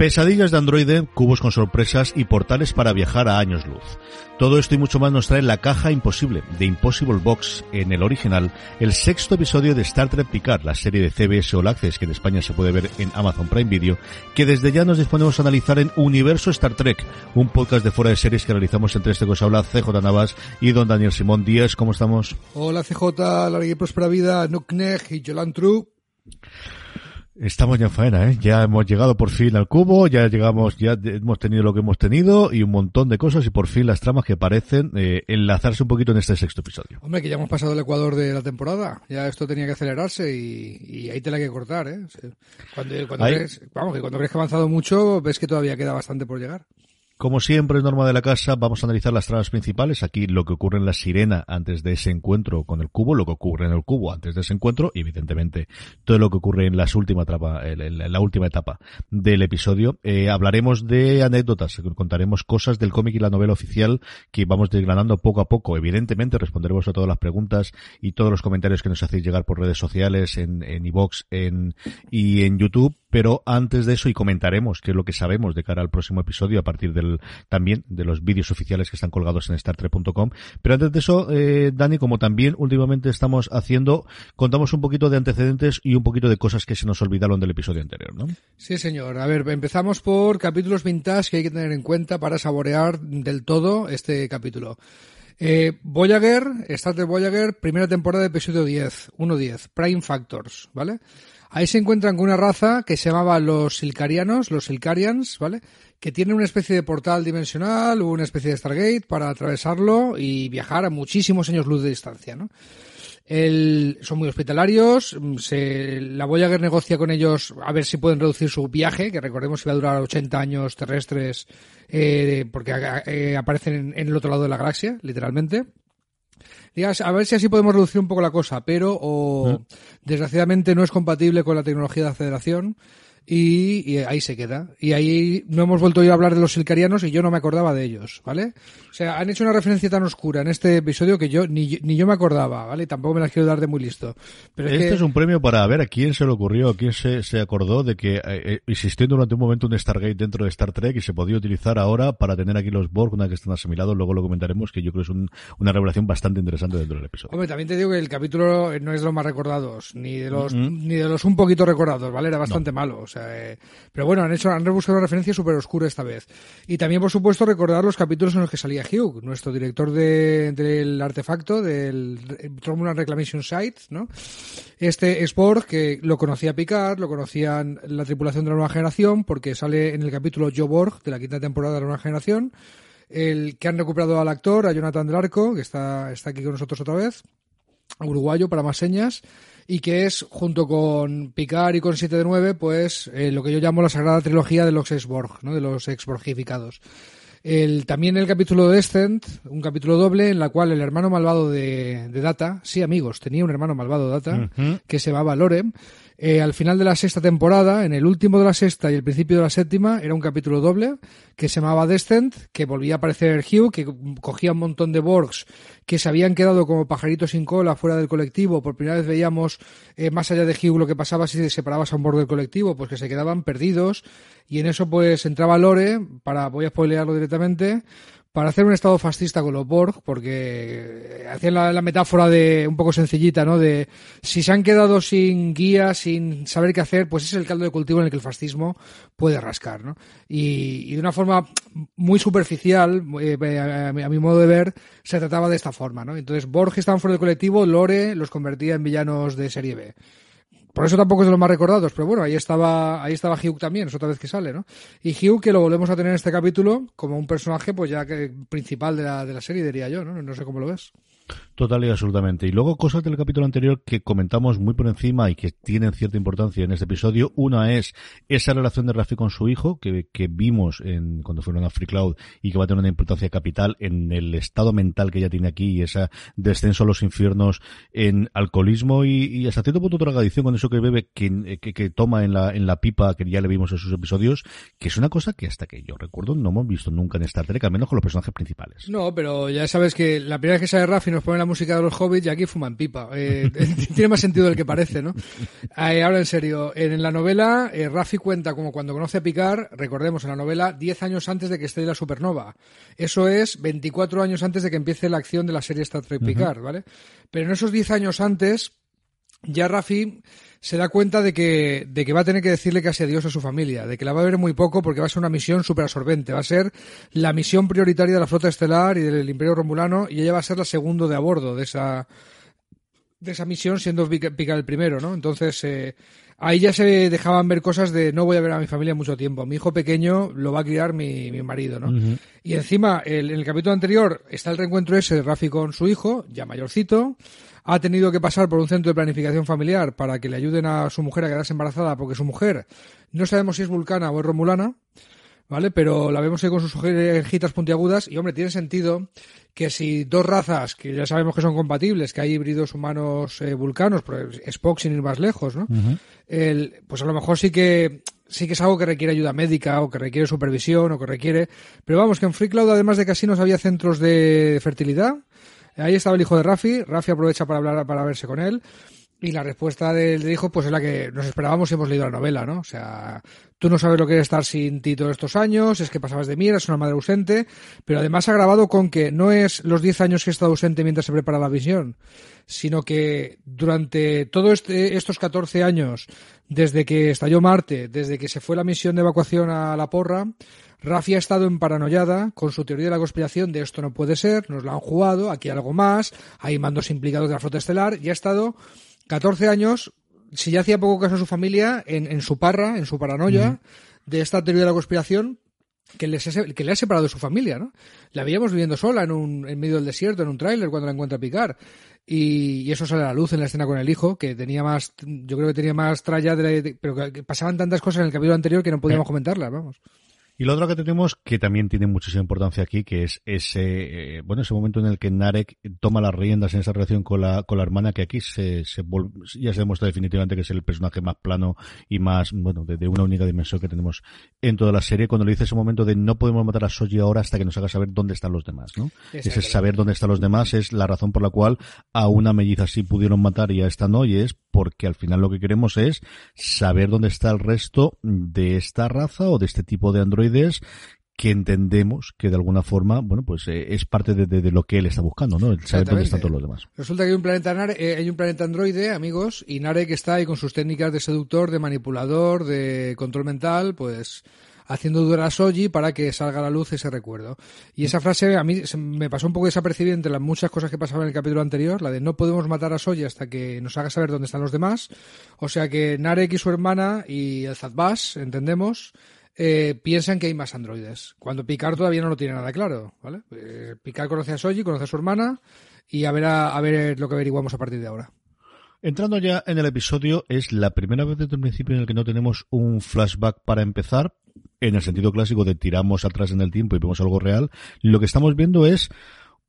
Pesadillas de Android, cubos con sorpresas y portales para viajar a años luz. Todo esto y mucho más nos trae La Caja Imposible, de Impossible Box, en el original, el sexto episodio de Star Trek Picard, la serie de CBS All Access que en España se puede ver en Amazon Prime Video, que desde ya nos disponemos a analizar en Universo Star Trek, un podcast de fuera de series que realizamos entre este cosa habla CJ Navas y don Daniel Simón Díaz. ¿Cómo estamos? Hola CJ, larga y próspera vida, Nukneg y Jolan True. Estamos ya en faena, ¿eh? Ya hemos llegado por fin al cubo, ya llegamos, ya hemos tenido lo que hemos tenido y un montón de cosas y por fin las tramas que parecen eh, enlazarse un poquito en este sexto episodio. Hombre, que ya hemos pasado el ecuador de la temporada, ya esto tenía que acelerarse y, y ahí te la hay que cortar, ¿eh? Cuando, cuando crees, vamos, que cuando crees que ha avanzado mucho, ves que todavía queda bastante por llegar. Como siempre, norma de la casa, vamos a analizar las tramas principales. Aquí lo que ocurre en la sirena antes de ese encuentro con el cubo, lo que ocurre en el cubo antes de ese encuentro, y evidentemente todo lo que ocurre en las última etapa, en la última etapa del episodio. Eh, hablaremos de anécdotas, contaremos cosas del cómic y la novela oficial que vamos desgranando poco a poco. Evidentemente responderemos a todas las preguntas y todos los comentarios que nos hacéis llegar por redes sociales, en, en en, y en YouTube pero antes de eso y comentaremos qué es lo que sabemos de cara al próximo episodio a partir del también de los vídeos oficiales que están colgados en StarTrek.com. Pero antes de eso, eh, Dani, como también últimamente estamos haciendo, contamos un poquito de antecedentes y un poquito de cosas que se nos olvidaron del episodio anterior, ¿no? Sí, señor. A ver, empezamos por capítulos vintage que hay que tener en cuenta para saborear del todo este capítulo. Eh, Voyager, Star Trek Voyager, primera temporada, episodio 10, 1.10, Prime Factors, ¿vale? Ahí se encuentran con una raza que se llamaba los Silcarianos, los Silcarians, ¿vale? Que tienen una especie de portal dimensional o una especie de Stargate para atravesarlo y viajar a muchísimos años luz de distancia, ¿no? El, son muy hospitalarios, se, la Voyager negocia con ellos a ver si pueden reducir su viaje, que recordemos va a durar 80 años terrestres, eh, porque eh, aparecen en, en el otro lado de la galaxia, literalmente digas, a ver si así podemos reducir un poco la cosa, pero o, desgraciadamente no es compatible con la tecnología de aceleración y, y, ahí se queda. Y ahí no hemos vuelto a hablar de los silcarianos y yo no me acordaba de ellos, ¿vale? O sea, han hecho una referencia tan oscura en este episodio que yo ni, ni yo me acordaba, ¿vale? Tampoco me las quiero dar de muy listo. Pero este es, que... es un premio para ver a quién se le ocurrió, a quién se, se acordó de que eh, existió durante un momento un Stargate dentro de Star Trek y se podía utilizar ahora para tener aquí los Borg, una que están asimilados, luego lo comentaremos, que yo creo que es un, una revelación bastante interesante dentro del episodio. Hombre, también te digo que el capítulo no es de los más recordados, ni de los, mm -hmm. ni de los un poquito recordados, ¿vale? Era bastante no. malo, sea, eh, pero bueno, han hecho, han rebuscado una referencia súper oscura esta vez. Y también, por supuesto, recordar los capítulos en los que salía Hugh, nuestro director de, del artefacto, del Romulan Reclamation Site, ¿no? Este Sport, que lo conocía Picard, lo conocían la tripulación de la nueva generación, porque sale en el capítulo Joe Borg, de la quinta temporada de la nueva generación, el que han recuperado al actor, a Jonathan del Arco, que está, está aquí con nosotros otra vez, uruguayo para más señas, y que es, junto con Picard y con 7 de 9, pues eh, lo que yo llamo la sagrada trilogía de los exborg, ¿no? de los exborgificados. El, también el capítulo de Descent, un capítulo doble en la cual el hermano malvado de, de Data, sí amigos, tenía un hermano malvado Data, uh -huh. que se llamaba Lorem, Eh, al final de la sexta temporada, en el último de la sexta y el principio de la séptima, era un capítulo doble que se llamaba Descent, que volvía a aparecer Hugh, que cogía un montón de Borgs que se habían quedado como pajaritos sin cola fuera del colectivo. Por primera vez veíamos eh, más allá de Hugh lo que pasaba si se separabas a un Borg del colectivo, pues que se quedaban perdidos. Y en eso pues entraba Lore, para, voy a spoilearlo directamente, para hacer un estado fascista con los Borg, porque hacían la, metáfora de un poco sencillita, ¿no? De si se han quedado sin guía, sin saber qué hacer, pues es el caldo de cultivo en el que el fascismo puede rascar, ¿no? Y, de una forma muy superficial, eh, a, mi modo de ver, se trataba de esta forma, ¿no? Entonces Borg estaban fuera del colectivo, Lore los convertía en villanos de serie B. Por eso tampoco es de los más recordados, pero bueno, ahí estaba, ahí estaba Hugh también, es otra vez que sale, ¿no? Y Hugh que lo volvemos a tener en este capítulo como un personaje, pues ya que principal de la, de la serie, diría yo, ¿no? No sé cómo lo ves. Total y absolutamente. Y luego cosas del capítulo anterior que comentamos muy por encima y que tienen cierta importancia en este episodio. Una es esa relación de Rafi con su hijo que, que vimos en, cuando fueron a Free Cloud y que va a tener una importancia capital en el estado mental que ella tiene aquí y ese descenso a los infiernos en alcoholismo y, hasta cierto punto drogadicción con eso que bebe, que, que, toma en la, en la pipa que ya le vimos en sus episodios, que es una cosa que hasta que yo recuerdo no hemos visto nunca en Star Trek, al menos con los personajes principales. No, pero ya sabes que la primera vez que sale Rafi nos pone la música de los hobbits y aquí fuman pipa. Eh, tiene más sentido del que parece, ¿no? Eh, ahora en serio, en la novela, eh, Rafi cuenta como cuando conoce a Picard, recordemos en la novela, 10 años antes de que esté la supernova. Eso es 24 años antes de que empiece la acción de la serie Star Trek Picard, ¿vale? Pero en esos 10 años antes, ya Rafi se da cuenta de que, de que va a tener que decirle casi adiós a su familia, de que la va a ver muy poco porque va a ser una misión súper absorbente, va a ser la misión prioritaria de la flota estelar y del Imperio Romulano y ella va a ser la segundo de a bordo de esa, de esa misión siendo Picard el primero, ¿no? Entonces, eh, ahí ya se dejaban ver cosas de no voy a ver a mi familia mucho tiempo. Mi hijo pequeño lo va a criar mi, mi marido, ¿no? Y encima, el, en el capítulo anterior está el reencuentro ese de Rafi con su hijo, ya mayorcito, ha tenido que pasar por un centro de planificación familiar para que le ayuden a su mujer a quedarse embarazada, porque su mujer no sabemos si es vulcana o es romulana, ¿vale? Pero la vemos ahí con sus orejitas puntiagudas y, hombre, tiene sentido que si dos razas, que ya sabemos que son compatibles, que hay híbridos humanos eh, vulcanos, pues Spock sin ir más lejos, ¿no? El, pues a lo mejor sí que sí que es algo que requiere ayuda médica o que requiere supervisión o que requiere... Pero vamos, que en Free Cloud, además de casinos, había centros de fertilidad Ahí estaba el hijo de Rafi, Rafi aprovecha para hablar, para verse con él. Y la respuesta del hijo, pues es la que nos esperábamos y hemos leído la novela, ¿no? O sea, tú no sabes lo que es estar sin ti todos estos años, es que pasabas de mí, es una madre ausente, pero además ha grabado con que no es los 10 años que he estado ausente mientras se prepara la visión, sino que durante todos este, estos 14 años, desde que estalló Marte, desde que se fue la misión de evacuación a la porra, Rafi ha estado en paranoiada con su teoría de la conspiración de esto no puede ser, nos lo han jugado, aquí algo más, hay mandos implicados de la flota estelar y ha estado 14 años, si ya hacía poco caso a su familia, en, su parra, en su paranoia de esta teoría de la conspiración que, que le ha separado de su familia, ¿no? La veíamos viviendo sola en, un, en medio del desierto, en un tráiler, cuando la encuentra picar. Y, eso sale a la luz en la escena con el hijo, que tenía más, yo creo que tenía más tralla, de, pero que pasaban tantas cosas en el capítulo anterior que no podíamos comentarlas, vamos. Y lo otro que tenemos, que también tiene muchísima importancia aquí, que es ese, eh, bueno, ese momento en el que Narek toma las riendas en esa relación con la, con la hermana, que aquí se, se ya se demuestra definitivamente que es el personaje más plano y más, bueno, de, una única dimensión que tenemos en toda la serie, cuando le dice ese momento de no podemos matar a Soji ahora hasta que nos haga saber dónde están los demás, ¿no? Ese saber dónde están los demás es la razón por la cual a una melliza sí pudieron matar y a esta no, y es porque al final lo que queremos es saber dónde está el resto de esta raza o de este tipo de android que entendemos que de alguna forma, bueno, pues eh, es parte de, lo que él está buscando, ¿no? El saber dónde están todos los demás. Resulta que hay un planeta eh, hay un planeta androide, amigos, y Narek está ahí con sus técnicas de seductor, de manipulador, de control mental, pues haciendo dudar a Soji para que salga a la luz ese recuerdo. Y esa frase a mí me pasó un poco desapercibida entre las muchas cosas que pasaban en el capítulo anterior, la de no podemos matar a Soji hasta que nos haga saber dónde están los demás. O sea que Narek y su hermana y el Zadbas, entendemos, eh, piensan que hay más androides. Cuando Picard todavía no lo tiene nada claro, ¿vale? Eh, Picard conoce a Soji, conoce a su hermana y a ver, a, ver lo que averiguamos a partir de ahora. Entrando ya en el episodio, es la primera vez desde el principio en el que no tenemos un flashback para empezar, en el sentido clásico de tiramos atrás en el tiempo y vemos algo real. Lo que estamos viendo es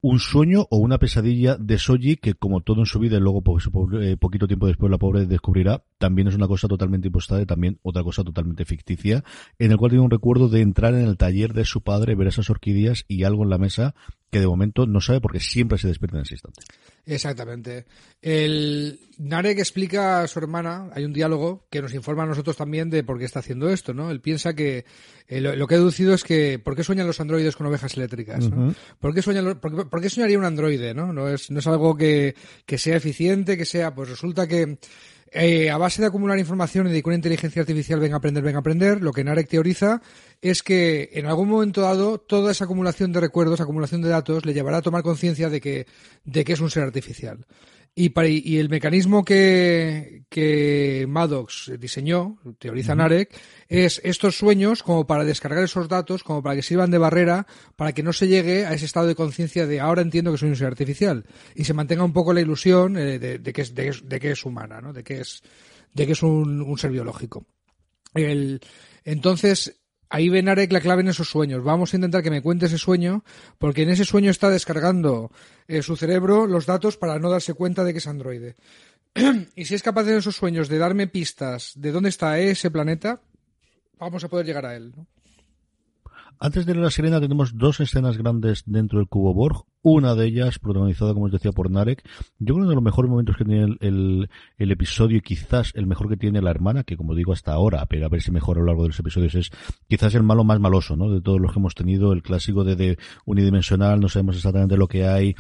un sueño o una pesadilla de Soji que como todo en su vida y luego pues, eh, poquito tiempo después la pobre descubrirá, también es una cosa totalmente impostada y también otra cosa totalmente ficticia, en el cual tiene un recuerdo de entrar en el taller de su padre, ver esas orquídeas y algo en la mesa que de momento no sabe porque siempre se despierta en ese instante. Exactamente. El Narek explica a su hermana, hay un diálogo que nos informa a nosotros también de por qué está haciendo esto, ¿no? Él piensa que eh, lo, que ha deducido es que ¿por qué sueñan los androides con ovejas eléctricas? ¿Por, qué sueñan por, qué, soñaría un androide? ¿no? No es, no es algo que, que sea eficiente, que sea, pues resulta que eh, a base de acumular información y de que una inteligencia artificial venga a aprender, venga a aprender, lo que Narek teoriza es que en algún momento dado toda esa acumulación de recuerdos, acumulación de datos, le llevará a tomar conciencia de que, de que es un ser artificial. Y, y el mecanismo que, que Maddox diseñó, teoriza Narek, es estos sueños como para descargar esos datos, como para que sirvan de barrera, para que no se llegue a ese estado de conciencia de ahora entiendo que soy un ser artificial y se mantenga un poco la ilusión eh, de, que es, de, que es humana, ¿no? de que es, de que es un, un ser biológico. El, entonces, ahí ven Arek la clave en esos sueños. Vamos a intentar que me cuente ese sueño, porque en ese sueño está descargando eh, su cerebro los datos para no darse cuenta de que es androide. y si es capaz en esos sueños de darme pistas de dónde está ese planeta, vamos a poder llegar a él. Antes de la sirena tenemos dos escenas grandes dentro del cubo Borg. Una de ellas, protagonizada, como os decía, por Narek. Yo creo que uno de los mejores momentos que tiene el, el, episodio y quizás el mejor que tiene la hermana, que como digo hasta ahora, pero a ver si mejora a lo largo de los episodios, es quizás el malo más maloso, ¿no? De todos los que hemos tenido, el clásico de, de unidimensional, no sabemos exactamente lo que hay.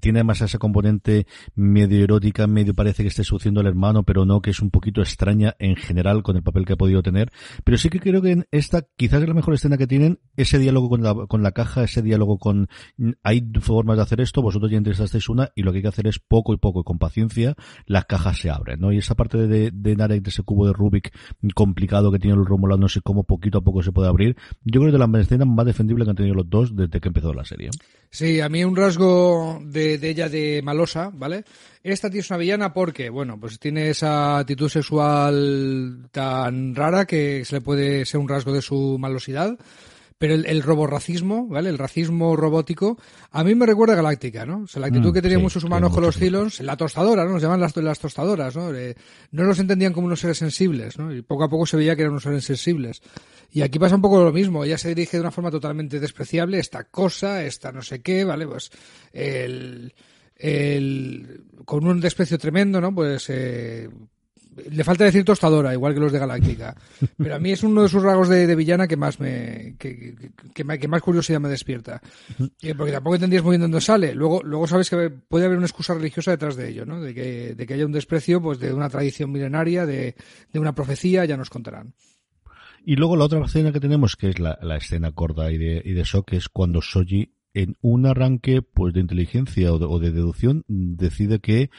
Tiene además esa componente medio erótica, medio parece que esté seduciendo al hermano, pero no, que es un poquito extraña en general con el papel que ha podido tener. Pero sí que creo que en esta quizás es la mejor escena que tienen, ese diálogo con la, con la caja, ese diálogo con, hay formas de hacer esto, vosotros ya interesasteis una y lo que hay que hacer es poco y poco y con paciencia las cajas se abren, ¿no? Y esa parte de, de Narek, de ese cubo de Rubik complicado que tiene los romulanos y cómo poquito a poco se puede abrir, yo creo que de la escena más defendible que han tenido los dos desde que empezó la serie. Sí, a mí un rasgo de, de ella de malosa, ¿vale? Esta tía es una villana porque, bueno, pues tiene esa actitud sexual tan rara que se le puede ser un rasgo de su malosidad pero el, el roborracismo, ¿vale? El racismo robótico, a mí me recuerda a Galáctica, ¿no? O sea, la actitud mm, que tenían muchos humanos con los Cylons, la tostadora, ¿no? Nos llaman las, las tostadoras, ¿no? Eh, no los entendían como unos seres sensibles, ¿no? Y poco a poco se veía que eran unos seres sensibles. Y aquí pasa un poco lo mismo, ella se dirige de una forma totalmente despreciable, esta cosa, esta no sé qué, ¿vale? Pues el, el, con un desprecio tremendo, ¿no? Pues eh, le falta decir tostadora, igual que los de Galáctica. Pero a mí es uno de sus rasgos de, villana que más me que, que, más curiosidad me despierta. Eh, porque tampoco entendías muy bien dónde sale. Luego, luego sabes que puede haber una excusa religiosa detrás de ello, ¿no? De que, de que haya un desprecio pues de una tradición milenaria, de, de una profecía, ya nos contarán. Y luego la otra escena que tenemos, que es la, escena corta y de, y de shock, es cuando Soji en un arranque pues de inteligencia o de, deducción decide que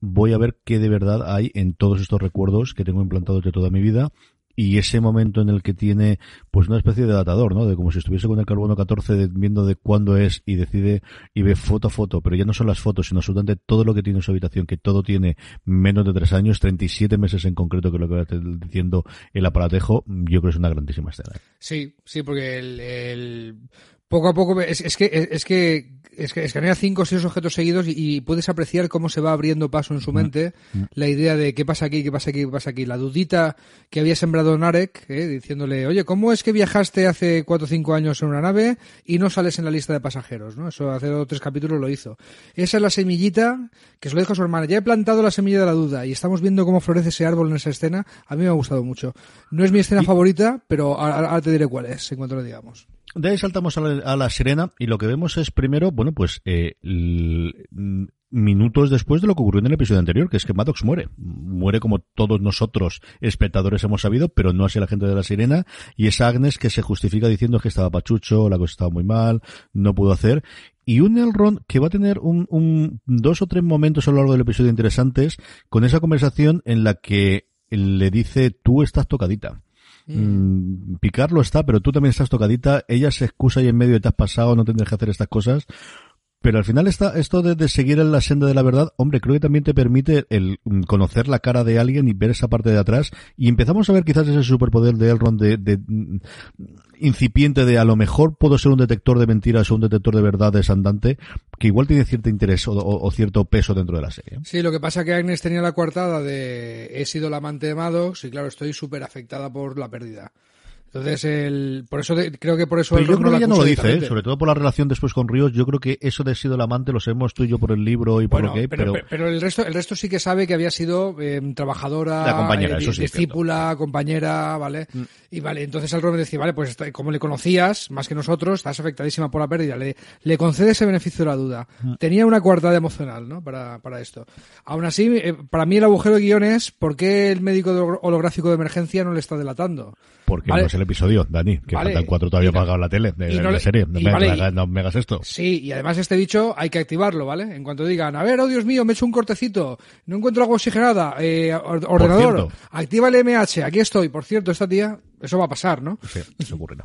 voy a ver qué de verdad hay en todos estos recuerdos que tengo implantados de toda mi vida y ese momento en el que tiene pues una especie de datador, ¿no? De como si estuviese con el carbono 14 viendo de cuándo es y decide y ve foto a foto, pero ya no son las fotos, sino absolutamente todo lo que tiene en su habitación, que todo tiene menos de tres años, 37 meses en concreto, que es lo que va diciendo el aparatejo, yo creo que es una grandísima escena. Sí, sí, porque el poco a poco es, es que es que es que escanea cinco o seis objetos seguidos y, puedes apreciar cómo se va abriendo paso en su mm, mente mm. la idea de qué pasa aquí, qué pasa aquí, qué pasa aquí. La dudita que había sembrado Narek, eh, diciéndole, oye, ¿cómo es que viajaste hace cuatro o cinco años en una nave y no sales en la lista de pasajeros? ¿no? Eso hace dos o tres capítulos lo hizo. Esa es la semillita que se lo dijo a su hermana. Ya he plantado la semilla de la duda y estamos viendo cómo florece ese árbol en esa escena. A mí me ha gustado mucho. No es mi escena favorita, pero ahora te diré cuál es en cuanto lo digamos. De ahí saltamos a la, sirena y lo que vemos es primero, bueno, pues eh, minutos después de lo que ocurrió en el episodio anterior, que es que Maddox muere. Muere como todos nosotros espectadores hemos sabido, pero no así la gente de la sirena. Y es Agnes que se justifica diciendo que estaba pachucho, la cosa estaba muy mal, no pudo hacer. Y un Elrond que va a tener un, un, dos o tres momentos a lo largo del episodio interesantes con esa conversación en la que le dice tú estás tocadita. Mm, picarlo está, pero tú también estás tocadita. Ella se excusa y en medio te has pasado, no tendrás que hacer estas cosas. Pero al final está esto de, seguir en la senda de la verdad, hombre, creo que también te permite el mm, conocer la cara de alguien y ver esa parte de atrás y empezamos a ver quizás ese superpoder de Elrond de, de mm, incipiente de a lo mejor puedo ser un detector de mentiras o un detector de verdades andante que igual tiene cierto interés o, cierto peso dentro de la serie. Sí, lo que pasa que Agnes tenía la coartada de he sido la amante de Maddox y claro, estoy súper afectada por la pérdida. Entonces, el, por eso creo que por eso. Pero yo creo que ella no lo dice, ¿eh? sobre todo por la relación después con Ríos. Yo creo que eso de sido el amante lo sabemos tú y yo por el libro y por lo que. Pero, pero, el resto, el resto sí que sabe que había sido eh, trabajadora, la compañera, eh, discípula, compañera, ¿vale? Mm. Y vale, entonces el me decía, vale, pues como le conocías más que nosotros, estás afectadísima por la pérdida, le, le concede ese beneficio de la duda. Mm. Tenía una coartada emocional, ¿no? Para, para esto. Aún así, para mí el agujero de guion es ¿por qué el médico holográfico de emergencia no le está delatando? Porque no es el episodio, Dani, que faltan cuatro todavía pagado la tele de, la serie. No, me, no, me, hagas esto. Sí, y además este dicho hay que activarlo, ¿vale? En cuanto digan, a ver, oh Dios mío, me he hecho un cortecito, no encuentro agua oxigenada, eh, ordenador, activa el MH, aquí estoy. Por cierto, esta tía, eso va a pasar, ¿no? Sí, eso ocurrirá.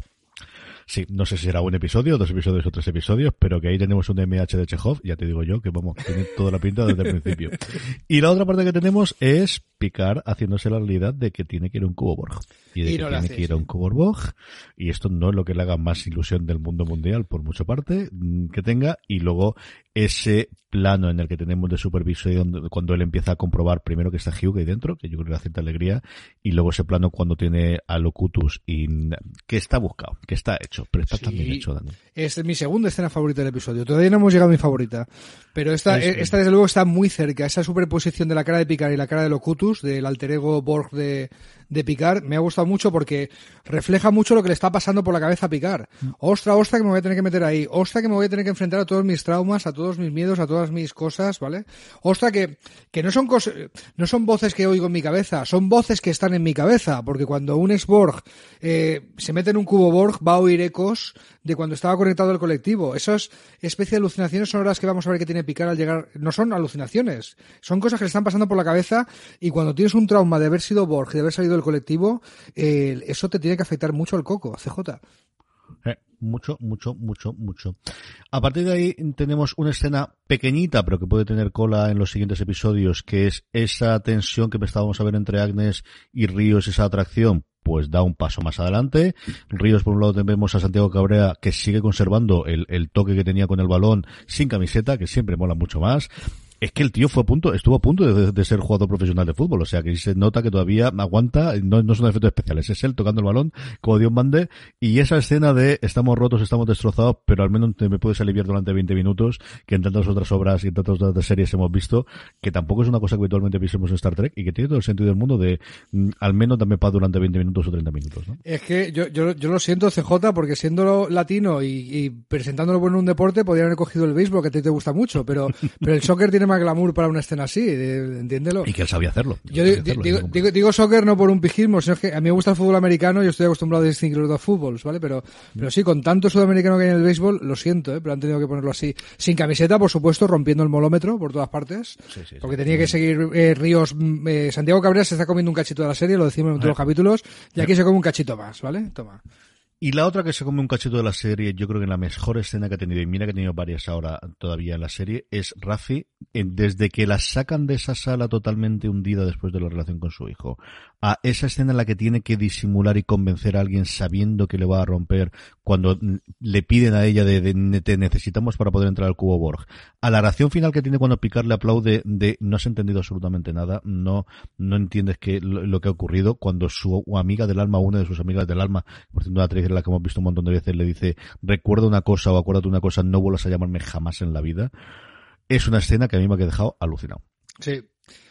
Sí, no sé si será un episodio, dos episodios o tres episodios, pero que ahí tenemos un MH de Chekhov, ya te digo yo, que vamos, tiene toda la pinta desde el principio. Y la otra parte que tenemos es Picard haciéndose la realidad de que tiene que ir un cubo Borg. Y de que tiene que ir a un cubo Borg. Y esto no es lo que le haga más ilusión del mundo mundial, por mucha parte mm, que tenga. Y luego ese plano en el que tenemos de supervisión cuando él empieza a comprobar primero que está Hugh ahí dentro, que yo creo que le cierta alegría, y luego ese plano cuando tiene a Locutus y que está buscado, que está hecho, pero está también hecho, Dani. Es mi segunda escena favorita del episodio. Todavía no hemos llegado a mi favorita. Pero esta, esta desde luego está muy cerca. Esa superposición de la cara de Picard y la cara de Locutus, del alter ego Borg de, de Picard, me ha gustado mucho porque refleja mucho lo que le está pasando por la cabeza a Picard. Ostra, ostra que me voy a tener que meter ahí. Ostra que me voy a tener que enfrentar a todos mis traumas, a todos mis miedos, a todas mis cosas, ¿vale? Ostra que, que no son cosas, no son voces que oigo en mi cabeza, son voces que están en mi cabeza. Porque cuando un ex Borg eh, se mete en un cubo Borg, va a oír ecos de cuando estaba conectado al colectivo. Esas especies de alucinaciones son las que vamos a ver que tiene Picard al llegar. No son alucinaciones, son cosas que le están pasando por la cabeza y cuando tienes un trauma de haber sido Borg y de haber salido del colectivo, eh, eso te tiene que afectar mucho al coco, CJ. Eh, mucho, mucho, mucho, mucho. A partir de ahí tenemos una escena pequeñita, pero que puede tener cola en los siguientes episodios, que es esa tensión que estábamos a ver entre Agnes y Ríos, esa atracción pues da un paso más adelante. Ríos, por un lado, vemos a Santiago Cabrera que sigue conservando el, el toque que tenía con el balón sin camiseta, que siempre mola mucho más es que el tío fue a punto, estuvo a punto de, ser jugador profesional de fútbol, o sea que se nota que todavía aguanta, no, no son efectos especiales, es él tocando el balón como Dios mande, y esa escena de estamos rotos, estamos destrozados, pero al menos me puedes aliviar durante 20 minutos, que en tantas otras obras y en tantas otras series hemos visto, que tampoco es una cosa que habitualmente visemos en Star Trek, y que tiene todo el sentido del mundo de mm, al menos dame paz durante 20 minutos o 30 minutos. ¿no? Es que yo, yo, yo lo siento, CJ, porque siendo latino y, y presentándolo en un deporte, podrían haber cogido el béisbol, que a ti te gusta mucho, pero, pero el soccer tiene más glamour para una escena así, entiéndelo. Y que él sabía hacerlo. Yo digo, digo, soccer no por un pijismo, sino que a mí me gusta el fútbol americano y estoy acostumbrado a distinguir los dos fútbols, ¿vale? Pero, pero sí, con tanto sudamericano que hay en el béisbol, lo siento, ¿eh? pero han tenido que ponerlo así. Sin camiseta, por supuesto, rompiendo el molómetro por todas partes. porque tenía que seguir eh, Ríos. Mm, eh, Santiago Cabrera se está comiendo un cachito de la serie, lo decimos en todos los capítulos, y aquí se come un cachito más, ¿vale? Toma. Y la otra que se come un cachito de la serie, yo creo que la mejor escena que ha tenido, y mira que ha tenido varias ahora todavía en la serie, es Rafi, desde que la sacan de esa sala totalmente hundida después de la relación con su hijo, a esa escena en la que tiene que disimular y convencer a alguien sabiendo que le va a romper cuando le piden a ella de, te necesitamos para poder entrar al cubo Borg, a la oración final que tiene cuando Picard le aplaude de no has entendido absolutamente nada, no, no entiendes que lo, que ha ocurrido, cuando su amiga del alma, una de sus amigas del alma, por cierto, una actriz la que hemos visto un montón de veces, le dice, recuerda una cosa o acuérdate una cosa, no vuelvas a llamarme jamás en la vida. Es una escena que a mí me ha dejado alucinado. Sí.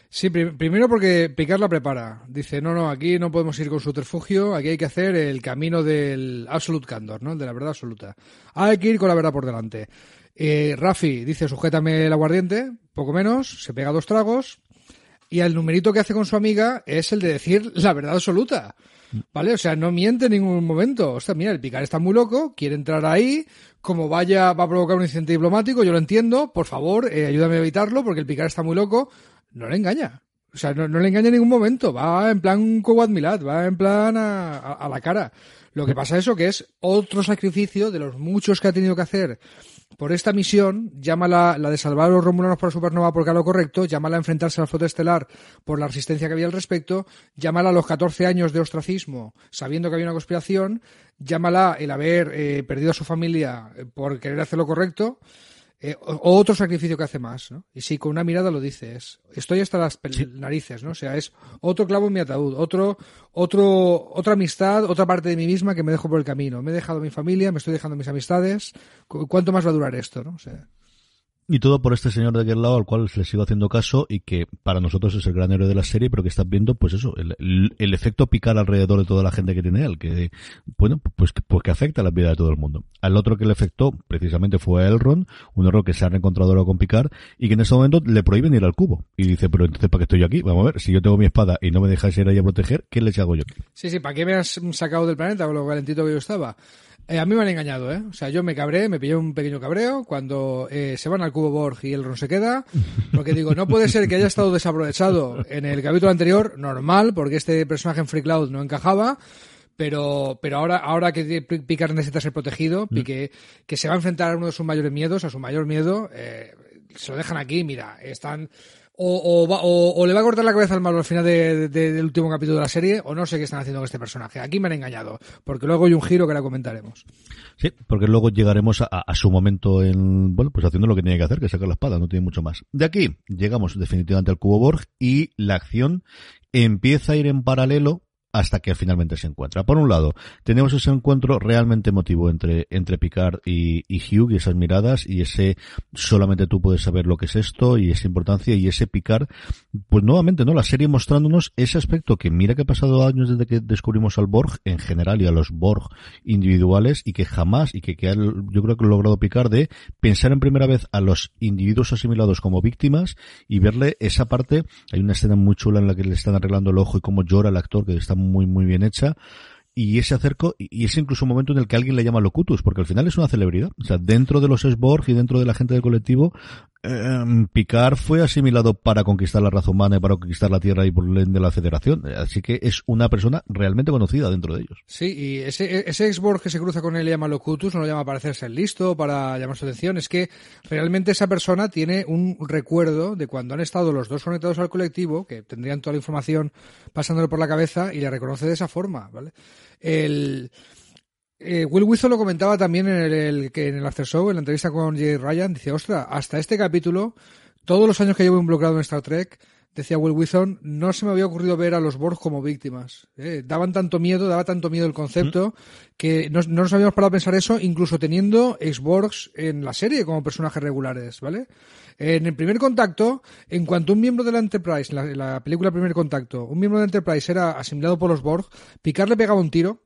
Sí, primero porque Picard la prepara. Dice, no, no, aquí no podemos ir con subterfugio, aquí hay que hacer el camino del absolute candor, ¿no? De la verdad absoluta. Hay que ir con la verdad por delante. Eh, Rafi dice, sujétame el aguardiente, poco menos, se pega dos tragos, y el numerito que hace con su amiga es el de decir la verdad absoluta. ¿Vale? O sea, no miente en ningún momento. O sea, mira, el Picard está muy loco, quiere entrar ahí, como vaya, va a provocar un incidente diplomático, yo lo entiendo, por favor, eh, ayúdame a evitarlo, porque el Picard está muy loco. No le engaña. O sea, no, le engaña en ningún momento. Va en plan Coat Milad, va en plan a, la cara. Lo que pasa es eso que es otro sacrificio de los muchos que ha tenido que hacer por esta misión, llámala la de salvar a los romulanos por la supernova porque era lo correcto, llámala a enfrentarse a la flota estelar por la resistencia que había al respecto, llámala a los 14 años de ostracismo sabiendo que había una conspiración, llámala el haber eh, perdido a su familia eh, por querer hacer lo correcto, eh, o, otro sacrificio que hace más, ¿no? Y sí, con una mirada lo dices. Estoy hasta las narices, ¿no? O sea, es otro clavo en mi ataúd, otro, otro, otra amistad, otra parte de mí misma que me dejo por el camino. Me he dejado mi familia, me estoy dejando mis amistades. ¿Cuánto más va a durar esto, no? O sea, y todo por este señor de aquel lado al cual le sigo haciendo caso y que para nosotros es el gran héroe de la serie, pero que estás viendo, pues eso, el, efecto picar alrededor de toda la gente que tiene él, que, bueno, pues, pues que afecta la vida de todo el mundo. Al otro que le afectó, precisamente, fue a Elrond, un error que se ha reencontrado ahora con picar y que en ese momento le prohíben ir al cubo. Y dice, pero entonces, ¿para qué estoy yo aquí? Vamos a ver, si yo tengo mi espada y no me dejáis ir ahí a proteger, ¿qué les hago yo? Sí, sí, ¿para qué me has sacado del planeta con lo calentito que yo estaba? Eh, a mí me han engañado, ¿eh? O sea, yo me cabré, me pillé un pequeño cabreo cuando eh, se van al cubo Borg y el Ron se queda. Porque digo, no puede ser que haya estado desaprovechado en el capítulo anterior, normal, porque este personaje en Free Cloud no encajaba. Pero, pero ahora, ahora que Picard necesita ser protegido, mm. que, que se va a enfrentar a uno de sus mayores miedos, a su mayor miedo, eh, se lo dejan aquí, mira, están o, o, le va a cortar la cabeza al malo al final del último capítulo de la serie, o no sé qué están haciendo con este personaje. Aquí me han engañado, porque luego hay un giro que ahora comentaremos. Sí, porque luego llegaremos a, su momento en, bueno, pues haciendo lo que tiene que hacer, que sacar la espada, no tiene mucho más. De aquí llegamos definitivamente al cubo Borg y la acción empieza a ir en paralelo hasta que finalmente se encuentra. Por un lado, tenemos ese encuentro realmente emotivo entre, entre Picard y, y, Hugh y esas miradas y ese solamente tú puedes saber lo que es esto y esa importancia y ese Picard, pues nuevamente, ¿no? La serie mostrándonos ese aspecto que mira que ha pasado años desde que descubrimos al Borg en general y a los Borg individuales y que jamás y que, que yo creo que ha logrado Picard de pensar en primera vez a los individuos asimilados como víctimas y verle esa parte. Hay una escena muy chula en la que le están arreglando el ojo y cómo llora el actor que está muy, muy bien hecha y ese acerco, y es incluso un momento en el que alguien le llama locutus, porque al final es una celebridad. O sea, dentro de los Sborg y dentro de la gente del colectivo, eh, Picard fue asimilado para conquistar la raza humana y para conquistar la Tierra y por de la Federación. Así que es una persona realmente conocida dentro de ellos. Sí, y ese, ese que se cruza con él y llama locutus, no lo llama para hacerse el listo, para llamar su atención, es que realmente esa persona tiene un recuerdo de cuando han estado los dos conectados al colectivo, que tendrían toda la información pasándole por la cabeza y le reconoce de esa forma, ¿vale? El, eh, Will Wilson lo comentaba también en el, que en el After Show, en la entrevista con Jay Ryan, dice, ostra, hasta este capítulo, todos los años que llevo involucrado en Star Trek, decía Will Wilson, no se me había ocurrido ver a los Borg como víctimas. Eh, daban tanto miedo, daba tanto miedo el concepto, que no, no, nos habíamos parado a pensar eso, incluso teniendo ex-Borgs en la serie como personajes regulares, ¿vale? En el primer contacto, en cuanto un miembro de la Enterprise, en la, película Primer Contacto, un miembro de la Enterprise era asimilado por los Borg, Picard le pegaba un tiro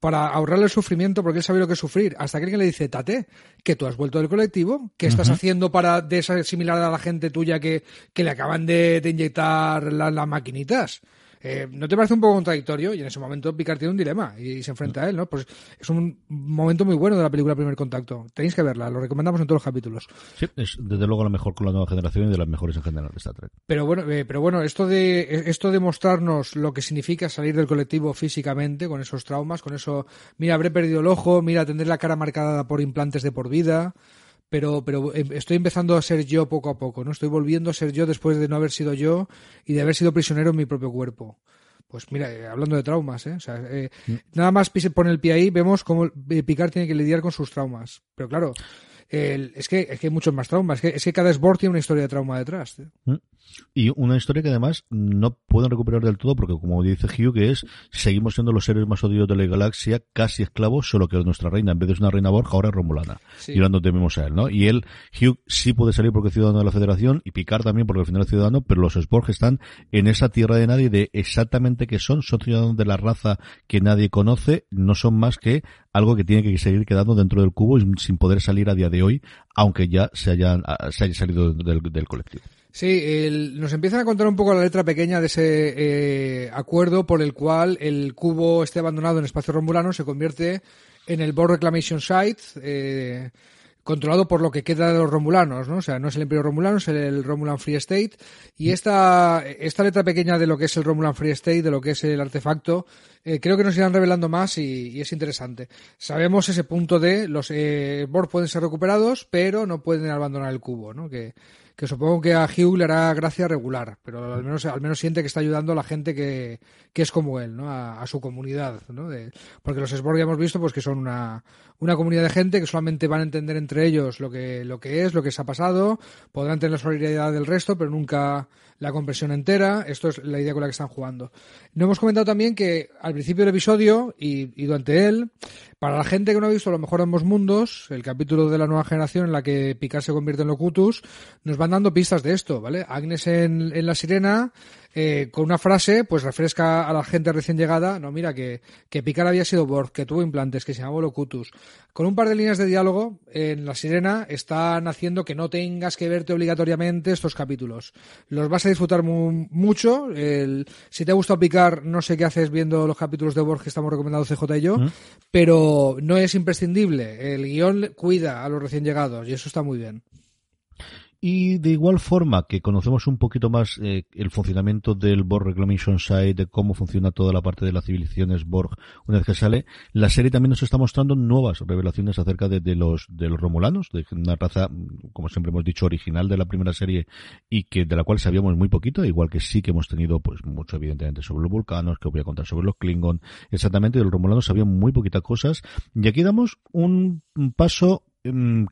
para ahorrarle el sufrimiento porque él sabía lo que es sufrir. Hasta que alguien le dice, Tate, que tú has vuelto del colectivo, ¿qué estás haciendo para desasimilar a la gente tuya que, que le acaban de, inyectar las maquinitas? Eh, ¿No te parece un poco contradictorio? Y en ese momento Picard tiene un dilema y, se enfrenta a él, ¿no? Pues es un momento muy bueno de la película Primer Contacto. Tenéis que verla, lo recomendamos en todos los capítulos. Sí, es desde luego la mejor con la nueva generación y de las mejores en general de Star Trek. Pero bueno, eh, pero bueno, esto de esto de mostrarnos lo que significa salir del colectivo físicamente con esos traumas, con eso, mira, habré perdido el ojo, mira, tener la cara marcada por implantes de por vida pero, pero em, estoy empezando a ser yo poco a poco, ¿no? Estoy volviendo a ser yo después de no haber sido yo y de haber sido prisionero en mi propio cuerpo. Pues mira, eh, hablando de traumas, ¿eh? O sea, eh, mm. nada más pone el pie ahí, vemos cómo eh, Picard tiene que lidiar con sus traumas. Pero claro, es, que, es que hay muchos más traumas. Es que, es que cada Sborg tiene una historia de trauma detrás. Mm. Y una historia que además no pueden recuperar del todo porque, como dice Hugh, que es, seguimos siendo los seres más odiados de la galaxia, casi esclavos, solo que nuestra reina, en vez de una reina Borja, ahora es Romulana. Y ahora no tememos a él, ¿no? Y él, Hugh, sí puede salir porque es ciudadano de la Federación y Picard también porque al final es ciudadano, pero los Sporg están en esa tierra de nadie de exactamente qué son, son ciudadanos de la raza que nadie conoce, no son más que algo que tiene que seguir quedando dentro del cubo sin poder salir a día de hoy, aunque ya se hayan, se haya salido del colectivo. Sí, nos empiezan a contar un poco la letra pequeña de ese eh, acuerdo por el cual el cubo esté abandonado en espacio romulano se convierte en el Borg Reclamation Site, eh, controlado por lo que queda de los romulanos, ¿no? O sea, no es el Imperio Romulano, es el, Romulan Free State. Y esta, esta letra pequeña de lo que es el Romulan Free State, de lo que es el artefacto, eh, creo que nos irán revelando más y, es interesante. Sabemos ese punto de los eh, Borg pueden ser recuperados, pero no pueden abandonar el cubo, ¿no? Que, que supongo que a Hugh le hará gracia regular, pero al menos, al menos siente que está ayudando a la gente que, que es como él, ¿no? A, su comunidad, ¿no? porque los Sborg ya hemos visto pues que son una, una comunidad de gente que solamente van a entender entre ellos lo que, lo que es, lo que se ha pasado, podrán tener la solidaridad del resto, pero nunca la compresión entera. Esto es la idea con la que están jugando. No hemos comentado también que al principio del episodio y, y durante él, para la gente que no ha visto lo mejor ambos mundos, el capítulo de la nueva generación en la que Picard se convierte en Locutus, nos van dando pistas de esto, ¿vale? Agnes en, en la sirena eh, con una frase, pues refresca a la gente recién llegada, no, mira, que, que Picard había sido Borg, que tuvo implantes, que se llamó Locutus. Con un par de líneas de diálogo en La Sirena están haciendo que no tengas que verte obligatoriamente estos capítulos. Los vas a disfrutar mucho. El, si te ha gustado Picard, no sé qué haces viendo los capítulos de Borg que estamos recomendando CJ y yo, pero no es imprescindible. El guion cuida a los recién llegados y eso está muy bien. Y de igual forma que conocemos un poquito más eh, el funcionamiento del Borg Reclamation Site, de cómo funciona toda la parte de las civilizaciones Borg una vez que sale, la serie también nos está mostrando nuevas revelaciones acerca de, los de los romulanos, de una raza, como siempre hemos dicho, original de la primera serie y que de la cual sabíamos muy poquito, igual que sí que hemos tenido pues mucho evidentemente sobre los vulcanos, que voy a contar sobre los Klingon, exactamente de los romulanos sabíamos muy poquitas cosas. Y aquí damos un paso Mm,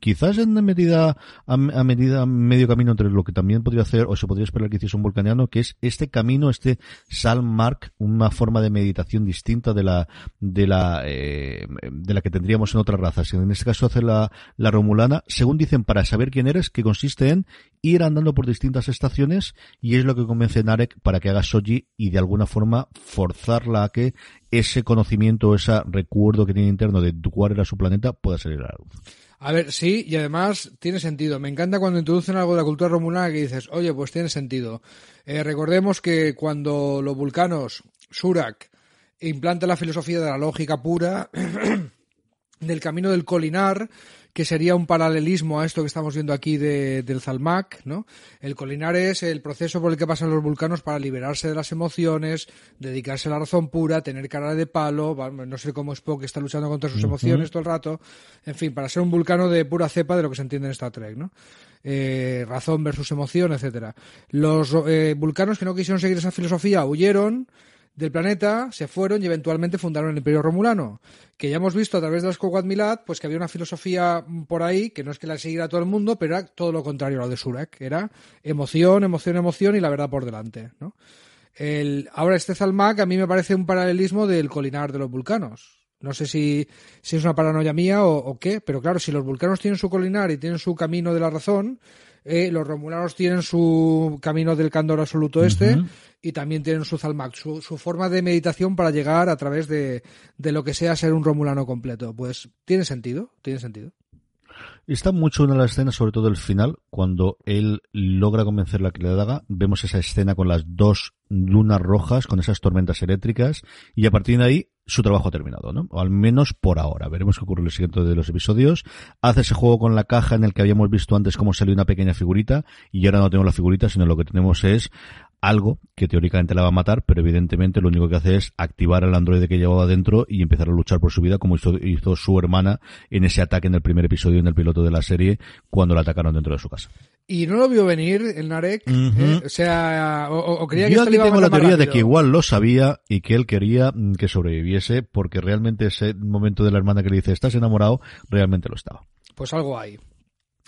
quizás en medida a, medida medio camino entre lo que también podría hacer o se podría esperar que hiciese un vulcaniano que es este camino este Salmark una forma de meditación distinta de la de la eh, de la que tendríamos en otras razas. En este caso hace la, la romulana según dicen para saber quién eres que consiste en ir andando por distintas estaciones y es lo que convence Narek para que haga Soji y de alguna forma forzarla a que ese conocimiento, ese recuerdo que tiene interno de cuál era su planeta pueda salir a la luz. A ver, sí, y además tiene sentido. Me encanta cuando introducen algo de la cultura romulana que dices, oye, pues tiene sentido. Eh, recordemos que cuando los vulcanos, Surak, implanta la filosofía de la lógica pura, del camino del colinar, que sería un paralelismo a esto que estamos viendo aquí de, del Zalmac, ¿no? El colinar es el proceso por el que pasan los vulcanos para liberarse de las emociones, dedicarse a la razón pura, tener cara de palo, no sé cómo Spock está luchando contra sus emociones todo el rato, en fin, para ser un vulcano de pura cepa de lo que se entiende en Star Trek, ¿no? Eh, razón versus emoción, etcétera. Los eh, vulcanos que no quisieron seguir esa filosofía huyeron, del planeta se fueron y eventualmente fundaron el Imperio Romulano, que ya hemos visto a través de las Coguad Milad, pues que había una filosofía por ahí que no es que la siguiera todo el mundo, pero era todo lo contrario a lo de Surak, era emoción, emoción, emoción y la verdad por delante, ¿no? El, ahora este Zalmac a mí me parece un paralelismo del colinar de los vulcanos. No sé si, si es una paranoia mía o, qué, pero claro, si los vulcanos tienen su colinar y tienen su camino de la razón, eh, los romulanos tienen su camino del candor absoluto este, y también tienen su Zalmac, su, forma de meditación para llegar a través de, de lo que sea ser un romulano completo. Pues tiene sentido, tiene sentido. Está mucho en la escena, sobre todo el final, cuando él logra convencerla que le haga. Vemos esa escena con las dos lunas rojas, con esas tormentas eléctricas, y a partir de ahí su trabajo ha terminado, ¿no? O al menos por ahora. Veremos qué ocurre en el siguiente de los episodios. Hace ese juego con la caja en el que habíamos visto antes cómo salió una pequeña figurita, y ahora no tenemos la figurita, sino lo que tenemos es algo que teóricamente la va a matar, pero evidentemente lo único que hace es activar al androide que llevaba dentro y empezar a luchar por su vida como hizo su hermana en ese ataque en el primer episodio en el piloto de la serie cuando la atacaron dentro de su casa. Y no lo vio venir el Narek, ¿eh? o sea, o, creía que Yo aquí tengo la teoría de que igual lo sabía y que él quería mm, que sobreviviese porque realmente ese momento de la hermana que le dice estás enamorado, realmente lo estaba. Pues algo hay.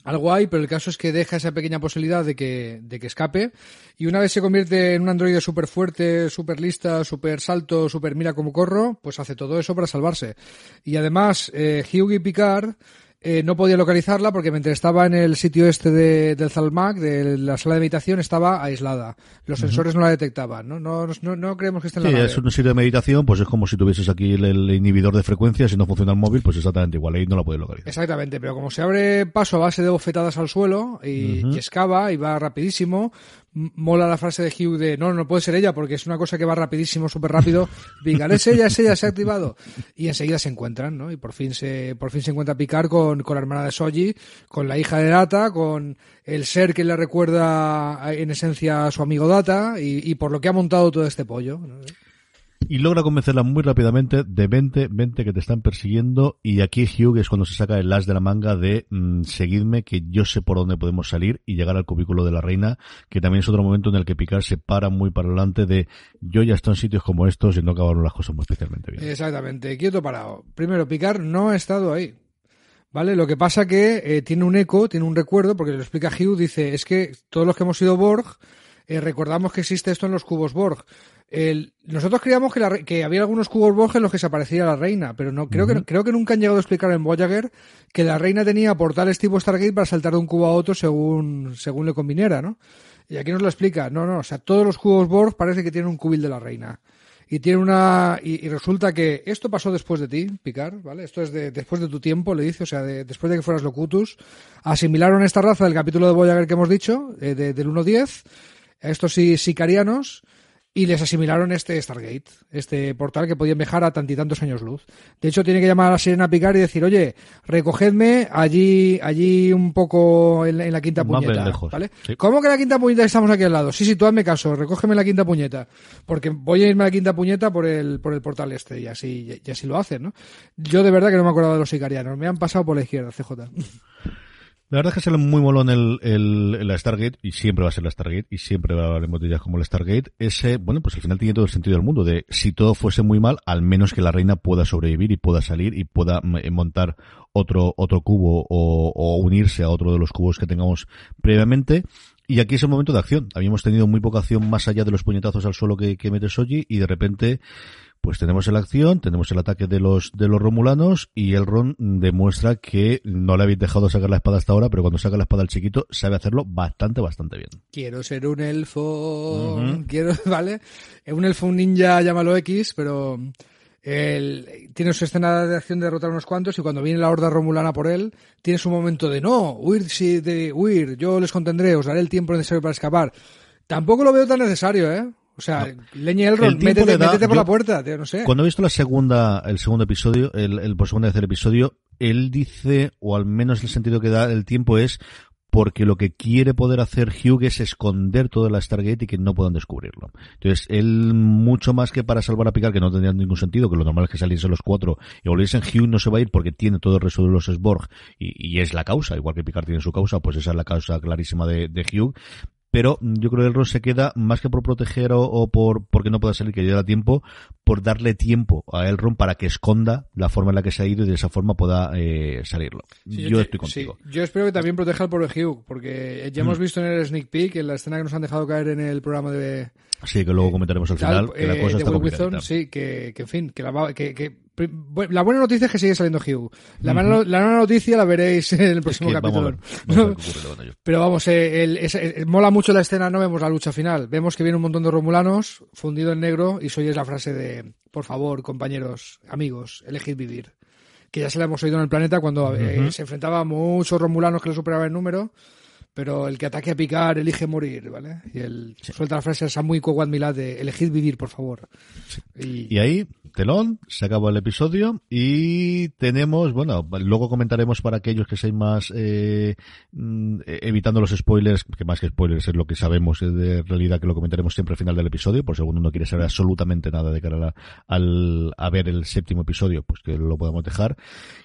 Algo hay, pero el caso es que deja esa pequeña posibilidad de que, de que escape. Y una vez se convierte en un androide súper fuerte, súper lista, súper salto, súper mira como corro, pues hace todo eso para salvarse. Y además, eh, Hugh y Picard eh, no podía localizarla porque mientras estaba en el sitio este de, del Zalmac, de la sala de meditación, estaba aislada. Los sensores no la detectaban, ¿no? No, no, no creemos que esté en la sí, es un sitio de meditación, pues es como si tuvieses aquí el, inhibidor de frecuencias y no funciona el móvil, pues exactamente igual, ahí no la puedes localizar. Exactamente, pero como se abre paso a base de bofetadas al suelo y, y excava y va rapidísimo, mola la frase de Hugh de no, no puede ser ella porque es una cosa que va rapidísimo, súper rápido. Picard es ella, es ella, se ha activado. Y enseguida se encuentran, ¿no? Y por fin se, por fin se encuentra Picard con, con la hermana de Soji, con la hija de Data, con el ser que le recuerda en esencia a su amigo Data y, y por lo que ha montado todo este pollo. Y logra convencerla muy rápidamente de 20, 20 que te están persiguiendo y aquí Hugh es cuando se saca el as de la manga de mm, seguidme que yo sé por dónde podemos salir y llegar al cubículo de la reina que también es otro momento en el que Picard se para muy para adelante de yo ya estoy en sitios como estos y no acabaron las cosas muy especialmente bien. Exactamente, quieto parado. Primero, Picard no ha estado ahí. ¿Vale? Lo que pasa que eh, tiene un eco, tiene un recuerdo, porque lo explica Hugh, dice, es que todos los que hemos sido Borg, eh, recordamos que existe esto en los cubos Borg. El, nosotros creíamos que, la, que, había algunos cubos Borg en los que se aparecía la reina, pero no creo, uh -huh. que, creo que nunca han llegado a explicar en Voyager que la reina tenía portales tipo Stargate para saltar de un cubo a otro según, según le conviniera, ¿no? Y aquí nos lo explica. No, no, o sea, todos los cubos Borg parece que tienen un cubil de la reina. Y tiene una, y, y, resulta que esto pasó después de ti, Picard, ¿vale? Esto es de, después de tu tiempo, le dice, o sea, de, después de que fueras Locutus. Asimilaron esta raza del capítulo de Voyager que hemos dicho, eh, de, del 1.10, a estos sicarianos, y les asimilaron este Stargate, este portal que podían viajar a tantitantos años luz. De hecho, tiene que llamar a la sirena Picard y decir, oye, recogedme allí, allí un poco en, en la quinta puñeta, lejos. ¿vale? Sí. ¿Cómo que la quinta puñeta estamos aquí al lado? Sí, sí, tú hazme caso, recógeme la quinta puñeta, porque voy a irme a la quinta puñeta por el, por el portal este, y así, y así lo hacen, ¿no? Yo de verdad que no me acuerdo de los sicarianos, me han pasado por la izquierda, CJ. La verdad es que sale muy molón el, el, la Stargate, y siempre va a ser la Stargate, y siempre hablaremos de ellas como la Stargate. Ese, bueno, pues al final tiene todo el sentido del mundo, de si todo fuese muy mal, al menos que la reina pueda sobrevivir y pueda salir y pueda eh, montar otro, otro cubo o, unirse a otro de los cubos que tengamos previamente. Y aquí es el momento de acción. Habíamos tenido muy poca acción más allá de los puñetazos al suelo que, que mete y de repente, pues tenemos la acción, tenemos el ataque de los de los romulanos y Elrond demuestra que no le habéis dejado sacar la espada hasta ahora, pero cuando saca la espada al chiquito sabe hacerlo bastante, bastante bien. Quiero ser un elfo, uh -huh. quiero, ¿vale? Un elfo, un ninja, llámalo X, pero él tiene su escena de acción de derrotar unos cuantos y cuando viene la horda romulana por él, tiene su momento de no, huir, sí, de huir, yo les contendré, os daré el tiempo necesario para escapar. Tampoco lo veo tan necesario, ¿eh? O sea, no. Leña Elrond, métete, da, métete por yo, la puerta, tío, no sé. Cuando he visto la segunda, el segundo episodio, el, el por segunda el episodio, él dice, o al menos el sentido que da el tiempo es, porque lo que quiere poder hacer Hugh es esconder toda la Stargate y que no puedan descubrirlo. Entonces, él, mucho más que para salvar a Picard, que no tendría ningún sentido, que lo normal es que saliesen los cuatro y volviesen, Hugh no se va a ir porque tiene todo el resto de los Sborg y, y, es la causa, igual que Picard tiene su causa, pues esa es la causa clarísima de, de Hugh pero yo creo que el rol se queda más que por proteger o, o por porque no pueda salir que lleve tiempo, por darle tiempo a Elrond para que esconda la forma en la que se ha ido y de esa forma pueda eh, salirlo. Sí, yo, yo, estoy contigo. Sí. Yo espero que también proteja al pobre Hugh, porque ya hemos mm. visto en el sneak peek, en la escena que nos han dejado caer en el programa de... Sí, que luego comentaremos al final, eh, que la cosa está complicada. Sí, que, que en fin, que, la, que, que la buena noticia es que sigue saliendo Hugh. La, uh -huh. la mala noticia la veréis en el próximo capítulo. Pero vamos, eh, el, es, eh, mola mucho la escena, no vemos la lucha final. Vemos que viene un montón de romulanos fundido en negro y soy es la frase de, por favor, compañeros, amigos, elegid vivir. Que ya se la hemos oído en el planeta cuando uh -huh. eh, se enfrentaba a muchos romulanos que le superaban en número pero el que ataque a picar elige morir, ¿vale? Y él sí. suelta la frase esa muy Milad de elegid vivir, por favor. Sí. Y... y... ahí, telón, se acabó el episodio y tenemos, bueno, luego comentaremos para aquellos que sean más eh, evitando los spoilers, que más que spoilers es lo que sabemos de realidad que lo comentaremos siempre al final del episodio, por segundo uno quiere saber absolutamente nada de cara a, al, a ver el séptimo episodio, pues que lo podemos dejar.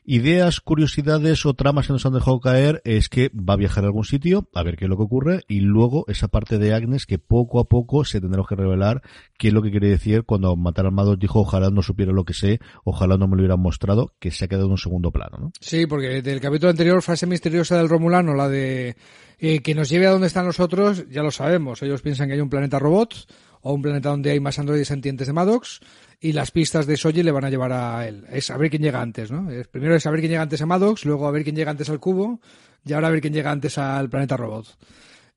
Ideas, curiosidades o tramas que nos han dejado caer es que va a viajar a algún sitio, a ver qué es lo que ocurre, y luego esa parte de Agnes que poco a poco se tendrá que revelar qué es lo que quiere decir cuando Matar Armados dijo ojalá no supiera lo que sé, ojalá no me lo hubieran mostrado, que se ha quedado en un segundo plano, ¿no? Sí, porque del capítulo anterior, frase misteriosa del Romulano, la de eh, que nos lleve a donde están los otros, ya lo sabemos, ellos piensan que hay un planeta robot, o un planeta donde hay más androides sentientes de Maddox, y las pistas de Soji le van a llevar a él. Es saber quién llega antes, ¿no? Primero es saber quién llega antes a Maddox, luego a ver quién llega antes al cubo, y ahora a ver quién llega antes al planeta robot.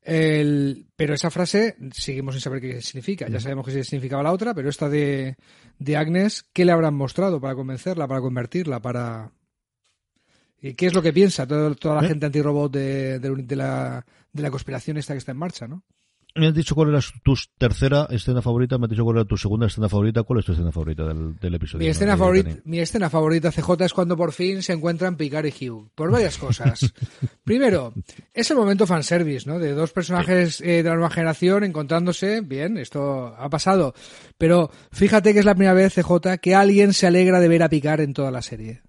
El, pero esa frase seguimos sin saber qué significa. Ya sabemos qué significaba la otra, pero esta de, de Agnes, ¿qué le habrán mostrado para convencerla, para convertirla, para... ¿Y ¿Qué es lo que piensa toda, toda la ¿Eh? gente antirrobot de, de, de, la, de la conspiración esta que está en marcha, no? Me has dicho cuál era tu tercera escena favorita, me has dicho cuál era tu segunda escena favorita. ¿Cuál es tu escena favorita del, episodio? Mi escena, favorita, mi escena favorita, CJ, es cuando por fin se encuentran Picard y Hugh. Por varias cosas. Primero, es el momento fanservice, ¿no? De dos personajes eh, de la nueva generación encontrándose. Bien, esto ha pasado. Pero fíjate que es la primera vez, CJ, que alguien se alegra de ver a Picard en toda la serie.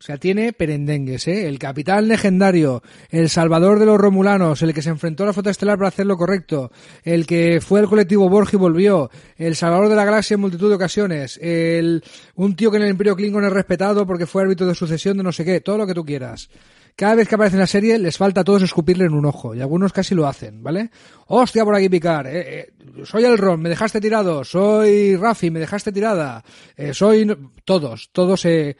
O sea, tiene perendengues, ¿eh? El capitán legendario, el salvador de los romulanos, el que se enfrentó a la flota estelar para hacer lo correcto, el que fue al colectivo Borg y volvió, el salvador de la galaxia en multitud de ocasiones, el, un tío que en el Imperio Klingon es respetado porque fue árbitro de sucesión de no sé qué, todo lo que tú quieras. Cada vez que aparece en la serie les falta a todos escupirle en un ojo y algunos casi lo hacen, ¿vale? Hostia, por aquí picar. Eh, eh, soy el Ron, me dejaste tirado. Soy Rafi, me dejaste tirada. Eh, soy todos, todos. Eh,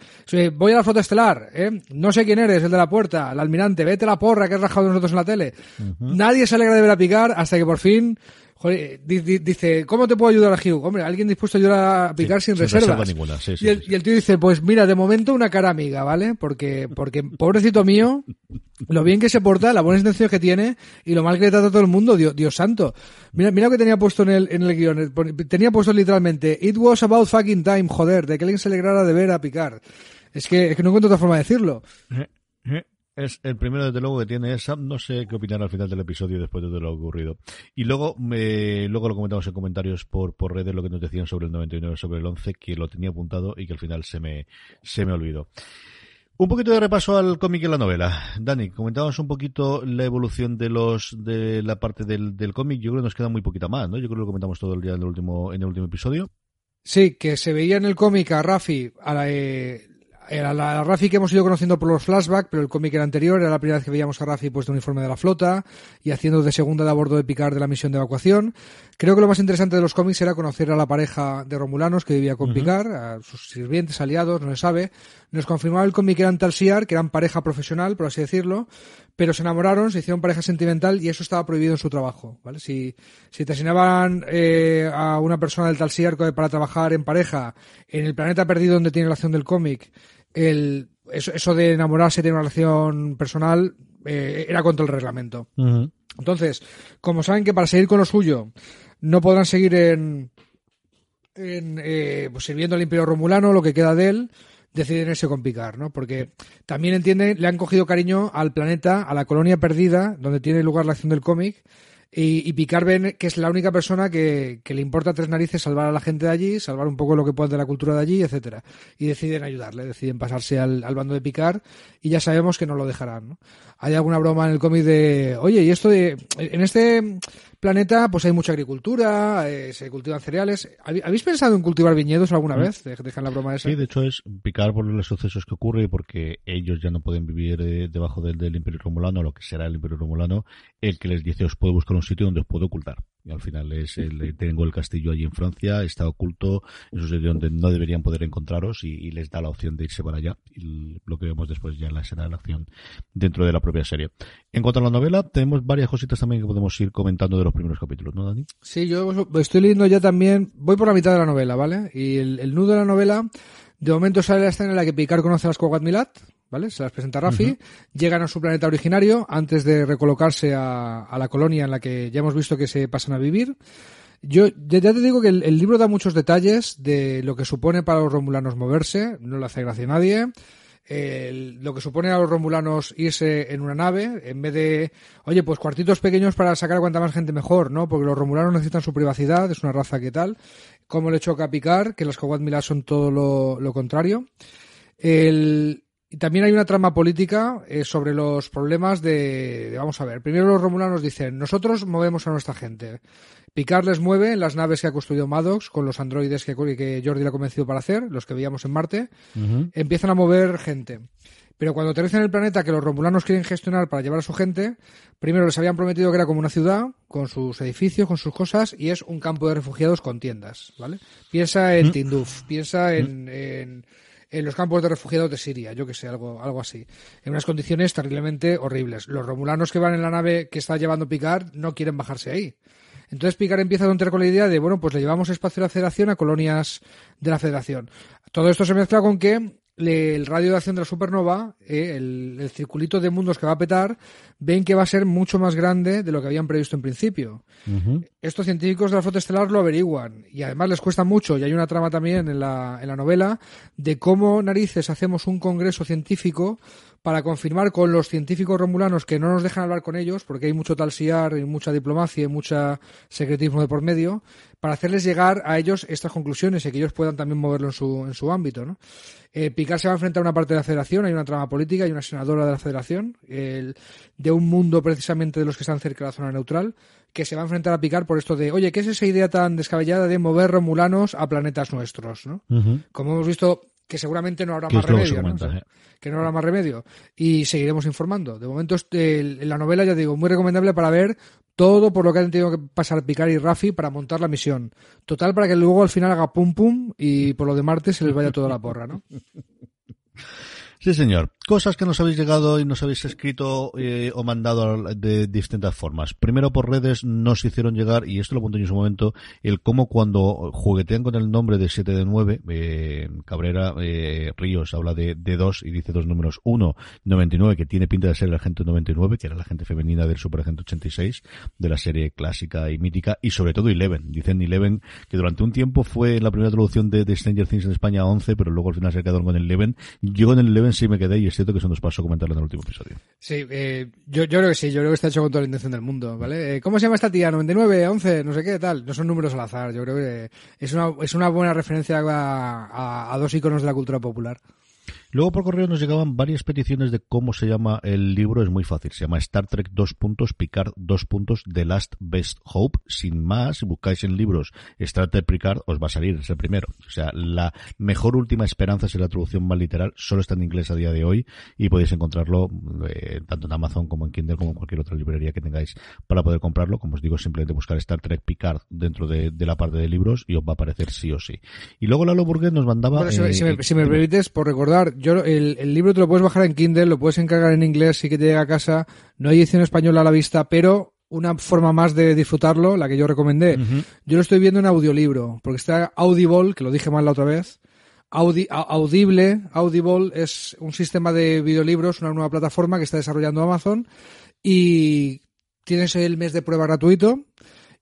voy a la flota estelar. ¿eh? No sé quién eres, el de la puerta, el almirante. Vete la porra que has rajado nosotros en la tele. Nadie se alegra de ver a picar hasta que por fin Joder, dice, ¿cómo te puedo ayudar a Hugh? Hombre, alguien dispuesto a ayudar a picar sin, reservas. y, el, tío dice, pues mira, de momento una cara amiga, ¿vale? Porque, porque pobrecito mío, lo bien que se porta, la buena intención que tiene y lo mal que le trata a todo el mundo, Dios, Dios santo. Mira, mira lo que tenía puesto en el, en el guion. Tenía puesto literalmente, it was about fucking time, joder, de que alguien se alegrara de ver a picar. Es que, es que no encuentro otra forma de decirlo. Eh, eh. Es el primero, desde luego, que tiene esa. No sé qué opinar al final del episodio después de todo lo ocurrido. Y luego, me, luego lo comentamos en comentarios por, por redes, lo que nos decían sobre el 99, sobre el 11, que lo tenía apuntado y que al final se me, se me olvidó. Un poquito de repaso al cómic y la novela. Dani, comentábamos un poquito la evolución de los de la parte del, del cómic. Yo creo que nos queda muy poquita más, ¿no? Yo creo que lo comentamos todo el día en el último en el último episodio. Sí, que se veía en el cómic a Rafi a la, eh, era la, Rafi que hemos ido conociendo por los flashbacks, pero el cómic era anterior, era la primera vez que veíamos a Rafi puesto uniforme de la flota y haciendo de segunda de a bordo de Picard de la misión de evacuación. Creo que lo más interesante de los cómics era conocer a la pareja de Romulanos que vivía con Picard, a sus sirvientes, aliados, no se sabe. Nos confirmaba el cómic que eran Talsiar, que eran pareja profesional, por así decirlo, pero se enamoraron, se hicieron pareja sentimental y eso estaba prohibido en su trabajo, ¿vale? Si, si te asignaban eh, a una persona del Talsiar para trabajar en pareja en el planeta perdido donde tiene la acción del cómic, el, eso, de enamorarse de una relación personal eh, era contra el reglamento. Entonces, como saben que para seguir con lo suyo no podrán seguir en, en eh, pues sirviendo al Imperio Romulano, lo que queda de él, deciden irse con Picard, ¿no? Porque también entienden, le han cogido cariño al planeta, a la colonia perdida, donde tiene lugar la acción del cómic, y, y Picard ven que es la única persona que, le importa tres narices salvar a la gente de allí, salvar un poco lo que puede de la cultura de allí, etcétera. Y deciden ayudarle, deciden pasarse al, al bando de Picard y ya sabemos que no lo dejarán. ¿no? Hay alguna broma en el cómic de, oye, y esto de, en este planeta pues hay mucha agricultura, eh, se cultivan cereales. ¿Habéis pensado en cultivar viñedos alguna vez? Dejan la broma esa. Sí, de hecho es picar por los sucesos que ocurre y porque ellos ya no pueden vivir eh, debajo del, del Imperio Romulano, lo que será el Imperio Romulano, el que les dice os puedo buscar un sitio donde os puedo ocultar. Al final es el, tengo el castillo allí en Francia, está oculto, es un sitio donde no deberían poder encontraros y, les da la opción de irse para allá. Y lo que vemos después ya la será la acción dentro de la propia serie. En cuanto a la novela, tenemos varias cositas también que podemos ir comentando de los primeros capítulos, ¿no, Dani? Sí, yo estoy leyendo ya también, voy por la mitad de la novela, ¿vale? Y el, nudo de la novela, de momento sale la escena en la que Picard conoce a las Kogat Milat, ¿vale? Se las presenta Rafi, llegan a su planeta originario antes de recolocarse a, la colonia en la que ya hemos visto que se pasan a vivir. Yo ya te digo que el, libro da muchos detalles de lo que supone para los romulanos moverse, no le hace gracia a nadie. lo que supone a los romulanos irse en una nave, en vez de, oye, pues cuartitos pequeños para sacar a cuanta más gente mejor, ¿no? Porque los romulanos necesitan su privacidad, es una raza que tal. Como le choca a picar, que las Kowat son todo lo, lo contrario. El, y también hay una trama política eh, sobre los problemas de, Vamos a ver, primero los romulanos dicen, nosotros movemos a nuestra gente. Picard les mueve las naves que ha construido Maddox con los androides que, que Jordi le ha convencido para hacer, los que veíamos en Marte. Empiezan a mover gente. Pero cuando aterrizan en el planeta que los romulanos quieren gestionar para llevar a su gente, primero les habían prometido que era como una ciudad, con sus edificios, con sus cosas, y es un campo de refugiados con tiendas, ¿vale? Piensa en Tinduf, piensa en en los campos de refugiados de Siria, yo que sé, algo, algo así, en unas condiciones terriblemente horribles. Los romulanos que van en la nave que está llevando Picard no quieren bajarse ahí. Entonces Picard empieza a tontear con la idea de, bueno, pues le llevamos espacio a la Federación a colonias de la Federación. Todo esto se mezcla con que el radio de acción de la supernova, eh, el, circulito de mundos que va a petar, ven que va a ser mucho más grande de lo que habían previsto en principio. Estos científicos de la flota estelar lo averiguan y además les cuesta mucho, y hay una trama también en la, en la novela, de cómo narices hacemos un congreso científico para confirmar con los científicos romulanos que no nos dejan hablar con ellos, porque hay mucho talsiar y mucha diplomacia y mucho secretismo de por medio, para hacerles llegar a ellos estas conclusiones y que ellos puedan también moverlo en su, en su ámbito. ¿no? Eh, Picard se va a enfrentar a una parte de la federación, hay una trama política, hay una senadora de la federación, de un mundo precisamente de los que están cerca de la zona neutral, que se va a enfrentar a Picard por esto de, oye, ¿qué es esa idea tan descabellada de mover romulanos a planetas nuestros? ¿no? Como hemos visto, que seguramente no habrá más remedio. ¿no? Eh. que no habrá más remedio. Y seguiremos informando. De momento, en la novela, ya digo, muy recomendable para ver todo por lo que han tenido que pasar Picard y Rafi para montar la misión. Total, para que luego al final haga pum pum y por lo de Marte se les vaya toda la porra, ¿no? Sí, señor. Cosas que nos habéis llegado y nos habéis escrito eh, o mandado de distintas formas. Primero por redes nos hicieron llegar, y esto lo apunté en su momento, el cómo cuando juguetean con el nombre de 7 de 9, eh, Cabrera eh, Ríos habla de, de dos y dice dos números. Uno, 99, que tiene pinta de ser el agente 99, que era la gente femenina del Superagente 86, de la serie clásica y mítica, y sobre todo Eleven. Dicen Eleven que durante un tiempo fue la primera traducción de, de Stranger Things en España 11, pero luego al final se quedaron con el Eleven. Yo en el Eleven sí me quedé y es cierto que eso nos pasó comentarlo en el último episodio. Sí, eh, yo, yo creo que sí, yo creo que está hecho con toda la intención del mundo, ¿vale? Eh, ¿Cómo se llama esta tía? 99, 11, no sé qué, tal. No son números al azar, yo creo que es una, es una buena referencia a, a dos iconos de la cultura popular. Luego por correo nos llegaban varias peticiones de cómo se llama el libro. Es muy fácil. Se llama Star Trek dos puntos, Picard dos puntos, The Last Best Hope. Sin más, si buscáis en libros Star Trek Picard, os va a salir, es el primero. O sea, la mejor última esperanza es la traducción más literal. Solo está en inglés a día de hoy y podéis encontrarlo eh, tanto en Amazon como en Kindle como en cualquier otra librería que tengáis para poder comprarlo. Como os digo, simplemente buscar Star Trek Picard dentro de, la parte de libros y os va a aparecer sí o sí. Y luego Lalo Burguet nos mandaba... si, me, si, me, eh, permites, por recordar, yo el, libro te lo puedes bajar en Kindle, lo puedes encargar en inglés, sí que te llega a casa. No hay edición española a la vista, pero una forma más de disfrutarlo, la que yo recomendé. Yo lo estoy viendo en audiolibro, porque está Audible, que lo dije mal la otra vez. Audible, Audible es un sistema de videolibros, una nueva plataforma que está desarrollando Amazon y tienes el mes de prueba gratuito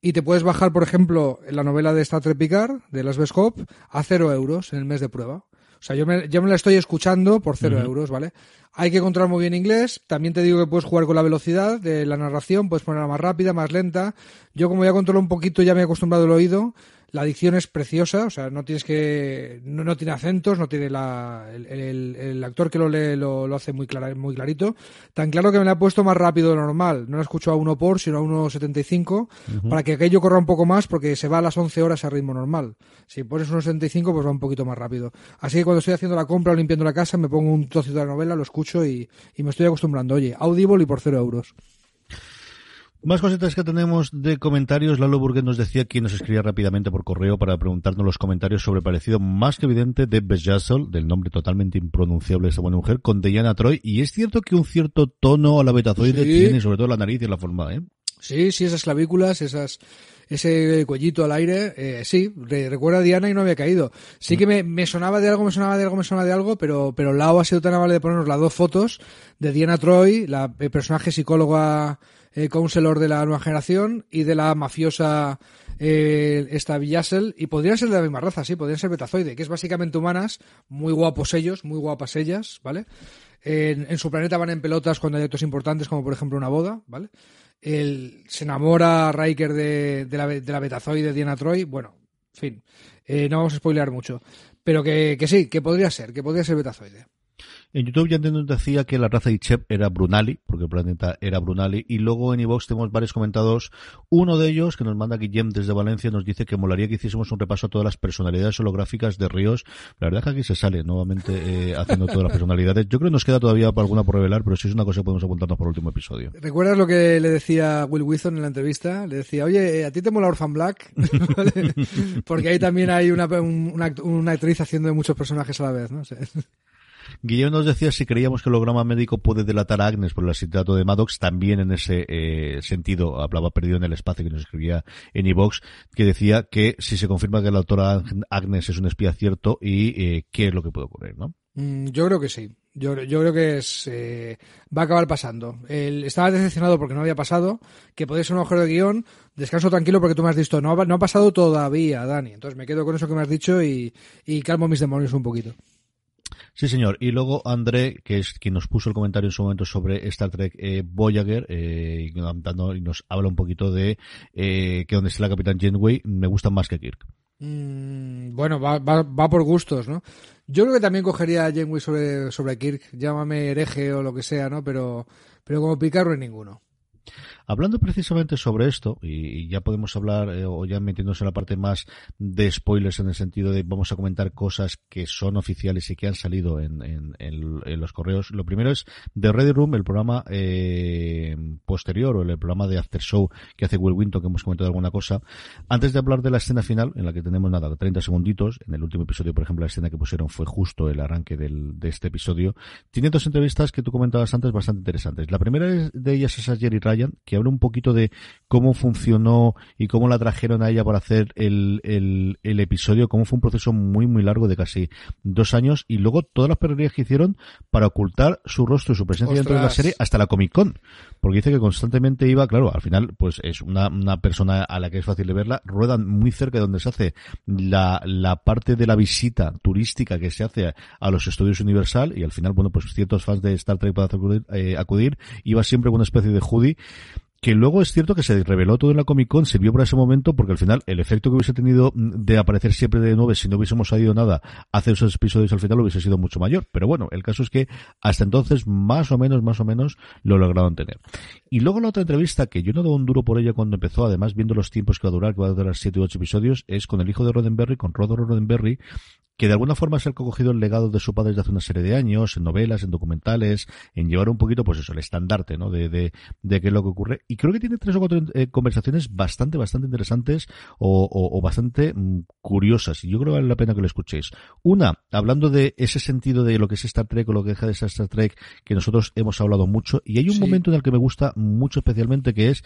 y te puedes bajar, por ejemplo, la novela de Star Trek Picard, de Las Hope, a cero euros en el mes de prueba. O sea, yo me, yo me la estoy escuchando por cero euros, ¿vale? Hay que controlar muy bien inglés. También te digo que puedes jugar con la velocidad de la narración, puedes ponerla más rápida, más lenta. Yo como ya controlo un poquito, ya me he acostumbrado el oído. La dicción es preciosa, o sea, no tienes que, no, tiene acentos, no tiene la, el, el, actor que lo lee lo, hace muy clara, muy clarito. Tan claro que me la he puesto más rápido de lo normal. No la escucho a uno por, sino a 1.75, para que aquello corra un poco más, porque se va a las 11 horas a ritmo normal. Si pones 1.75, pues va un poquito más rápido. Así que cuando estoy haciendo la compra o limpiando la casa, me pongo un trocito de la novela, lo escucho y, y me estoy acostumbrando. Oye, Audible y por cero euros. Más cositas que tenemos de comentarios. Lalo Burguet nos decía que nos escribía rápidamente por correo para preguntarnos los comentarios sobre el parecido más que evidente de Bejassel, del nombre totalmente impronunciable de esta buena mujer, con Diana Troy. Y es cierto que un cierto tono a la betazoide tiene, sobre todo la nariz y la forma, ¿eh? Sí, sí, esas clavículas, esas, ese cuellito al aire, eh, sí, recuerda a Diana y no había caído. Sí que me, me, sonaba de algo, me sonaba de algo, me sonaba de algo, pero, pero Lao ha sido tan amable de ponernos las dos fotos de Diana Troy, la personaje psicóloga eh, counselor de la nueva generación y de la mafiosa eh, esta Villasel y podrían ser de la misma raza, sí, podrían ser betazoide, que es básicamente humanas, muy guapos ellos, muy guapas ellas, ¿vale? En, su planeta van en pelotas cuando hay actos importantes, como por ejemplo una boda, ¿vale? El, se enamora Riker de, de, la, de la betazoide Diana Troy, bueno, en fin, eh, no vamos a spoilear mucho, pero que, que sí, que podría ser, que podría ser betazoide. En YouTube ya nos decía que la raza de Ichep era Brunali, porque el planeta era Brunali, y luego en iVox tenemos varios comentados. Uno de ellos, que nos manda Guillem desde Valencia, nos dice que molaría que hiciésemos un repaso a todas las personalidades holográficas de Ríos. La verdad es que aquí se sale nuevamente eh, haciendo todas las personalidades. Yo creo que nos queda todavía alguna por revelar, pero si es una cosa que podemos apuntarnos por el último episodio. ¿Recuerdas lo que le decía Will Wilson en la entrevista? Le decía, oye, ¿a ti te mola Orphan Black? porque ahí también hay una, una, una actriz haciendo de muchos personajes a la vez, ¿no? Guillermo nos decía si creíamos que el holograma médico puede delatar a Agnes por el asesinato de Maddox, también en ese eh, sentido hablaba perdido en el espacio que nos escribía en Evox, que decía que si se confirma que la autora Agnes es un espía cierto y eh, qué es lo que puede ocurrir, ¿no? Mm, yo creo que sí. Yo, yo creo que es, eh, va a acabar pasando. Estaba decepcionado porque no había pasado, que podía ser un agujero de guion. Descanso tranquilo porque tú me has dicho, no, no ha pasado todavía, Dani. Entonces me quedo con eso que me has dicho y calmo mis demonios un poquito. Sí, señor. Y luego André, que es quien nos puso el comentario en su momento sobre Star Trek eh, Voyager, eh, y nos habla un poquito de eh, que donde está la Capitán Janeway me gusta más que Kirk. Mm, bueno, va, va, va, por gustos, ¿no? Yo creo que también cogería a Janeway sobre, sobre Kirk, llámame hereje o lo que sea, ¿no? Pero, pero como picarro en ninguno. Hablando precisamente sobre esto, y, ya podemos hablar, eh, o ya metiéndose en la parte más de spoilers en el sentido de vamos a comentar cosas que son oficiales y que han salido en, en, los correos. Lo primero es The Ready Room, el programa eh, posterior o el programa de After Show que hace Will Winton, que hemos comentado alguna cosa. Antes de hablar de la escena final, en la que tenemos nada, 30 segunditos, en el último episodio, por ejemplo, la escena que pusieron fue justo el arranque del, de este episodio, tiene dos entrevistas que tú comentabas antes bastante interesantes. La primera de ellas es a Jerry Ryan, que habla un poquito de cómo funcionó y cómo la trajeron a ella para hacer el, el, el episodio, cómo fue un proceso muy, muy largo de casi dos años y luego todas las perrerías que hicieron para ocultar su rostro y su presencia dentro de la serie hasta la Comic Con. Porque dice que constantemente iba, claro, al final, pues es una, una persona a la que es fácil de verla, ruedan muy cerca de donde se hace la, la parte de la visita turística que se hace a, los estudios Universal y al final, bueno, pues ciertos fans de Star Trek para acudir, eh, acudir iba siempre con una especie de hoodie que luego es cierto que se reveló todo en la Comic Con, sirvió para ese momento, porque al final el efecto que hubiese tenido de aparecer siempre de nueve si no hubiésemos sabido nada hace esos episodios al final hubiese sido mucho mayor. Pero bueno, el caso es que hasta entonces más o menos, más o menos lo lograron tener. Y luego la otra entrevista, que yo no doy un duro por ella cuando empezó, además viendo los tiempos que va a durar, que va a durar siete u ocho episodios, es con el hijo de Roddenberry, con Rodolfo Roddenberry, que de alguna forma es el que ha cogido el legado de su padre desde hace una serie de años, en novelas, en documentales, en llevar un poquito, pues eso, el estandarte, ¿no? De, de, de qué es lo que ocurre. Y creo que tiene tres o cuatro eh, conversaciones bastante, bastante interesantes o, o, o bastante mm, curiosas. Y yo creo que vale la pena que lo escuchéis. Una, hablando de ese sentido de lo que es Star Trek o lo que deja de ser Star Trek, que nosotros hemos hablado mucho. Y hay un sí. momento en el que me gusta mucho especialmente, que es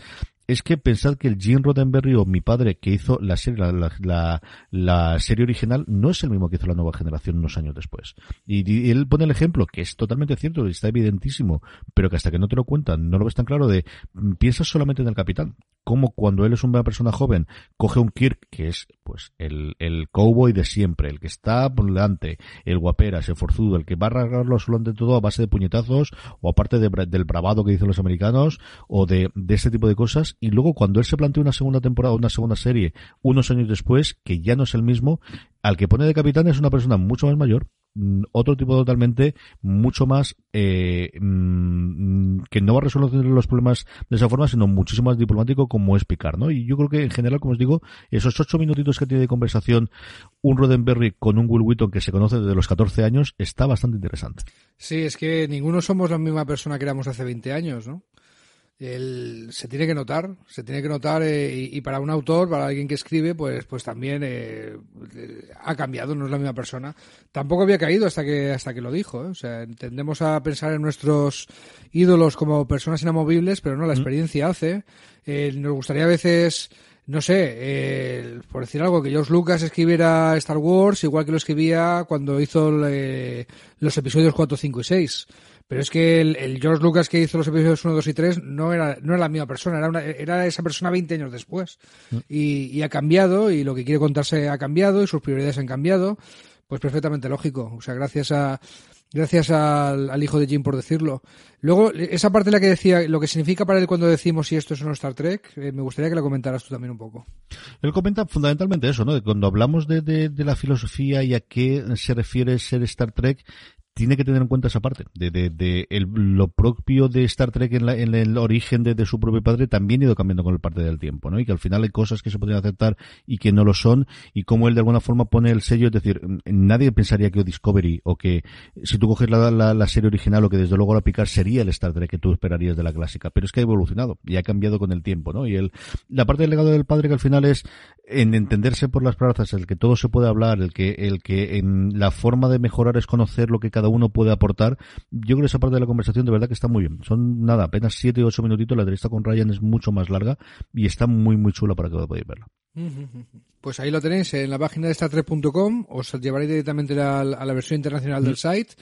es que pensad que el Gene Roddenberry o mi padre que hizo la serie, la, serie original no es el mismo que hizo la nueva generación unos años después. Y, él pone el ejemplo, que es totalmente cierto, está evidentísimo, pero que hasta que no te lo cuentan, no lo ves tan claro de, piensas solamente en el capitán. Como cuando él es una persona joven, coge un Kirk, que es, pues, el, el cowboy de siempre, el que está por delante, el guaperas, el forzudo, el que va a arreglarlo absolutamente todo a base de puñetazos, o aparte de, del bravado que dicen los americanos, o de, de este tipo de cosas, y luego cuando él se plantea una segunda temporada, una segunda serie, unos años después, que ya no es el mismo, al que pone de capitán es una persona mucho más mayor, mm, otro tipo totalmente mucho más eh, mmm, que no va a resolver los problemas de esa forma sino muchísimo más diplomático como es Picard ¿no? y yo creo que en general como os digo esos ocho minutitos que tiene de conversación un Roddenberry con un Will Wheaton que se conoce desde los 14 años está bastante interesante sí es que ninguno somos la misma persona que éramos hace 20 años ¿no? El, se tiene que notar, se tiene que notar eh, y, y, para un autor, para alguien que escribe, pues, pues también eh, ha cambiado, no es la misma persona. Tampoco había caído hasta que hasta que lo dijo. ¿eh? O sea, tendemos a pensar en nuestros ídolos como personas inamovibles, pero no, la experiencia hace. Eh, nos gustaría a veces no sé, eh, por decir algo, que George Lucas escribiera Star Wars igual que lo escribía cuando hizo eh, los episodios 4, 5 y 6. Pero es que el, el, George Lucas que hizo los episodios 1, 2 y 3 no era, no era la misma persona, era, una, era esa persona 20 años después. Mm. Y, y, ha cambiado, y lo que quiere contarse ha cambiado, y sus prioridades han cambiado. Pues perfectamente lógico. O sea, gracias a, gracias al, al, hijo de Jim por decirlo. Luego, esa parte de la que decía lo que significa para él cuando decimos si esto es un Star Trek, eh, me gustaría que la comentaras tú también un poco. Él comenta fundamentalmente eso, ¿no? De cuando hablamos de, de, de la filosofía y a qué se refiere ser Star Trek, tiene que tener en cuenta esa parte de, de, de el, lo propio de Star Trek en, la, en el origen de, su propio padre también ha ido cambiando con el parte del tiempo, ¿no? Y que al final hay cosas que se podrían aceptar y que no lo son y como él de alguna forma pone el sello, es decir, nadie pensaría que Discovery o que si tú coges la, la, la serie original o que desde luego la picar sería el Star Trek que tú esperarías de la clásica, pero es que ha evolucionado y ha cambiado con el tiempo, ¿no? Y el, la parte del legado del padre que al final es en entenderse por las plazas, el que todo se puede hablar, el que, el que en la forma de mejorar es conocer lo que cada cada uno puede aportar. Yo creo que esa parte de la conversación de verdad que está muy bien. Son nada, apenas 7 o 8 minutitos. La entrevista con Ryan es mucho más larga y está muy, muy chula para que podáis verla. Pues ahí lo tenéis en la página de Star3.com, os llevaré directamente a la, versión internacional del site,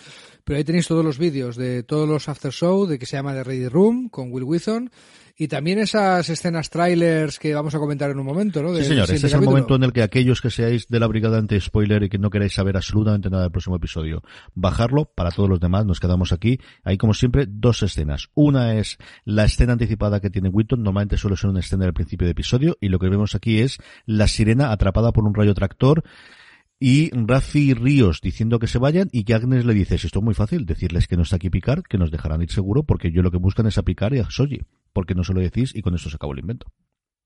pero ahí tenéis todos los vídeos de todos los after show, de que se llama The Ready Room, con Will Withon, y también esas escenas trailers que vamos a comentar en un momento, ¿no? sí, señor. Este es el momento en el que aquellos que seáis de la brigada anti-spoiler y que no queráis saber absolutamente nada del próximo episodio, bajarlo. Para todos los demás, nos quedamos aquí. Hay, como siempre, dos escenas. Una es la escena anticipada que tiene Witton. Normalmente suele ser una escena del principio de episodio. Y lo que vemos aquí es la sirena atrapada por un rayo tractor y Rafi Ríos diciendo que se vayan y que Agnes le dice, esto es muy fácil, decirles que no está aquí Picar, que nos dejarán ir seguro porque yo lo que buscan es a Picar y a Soji, porque no se lo decís y con eso se acabó el invento.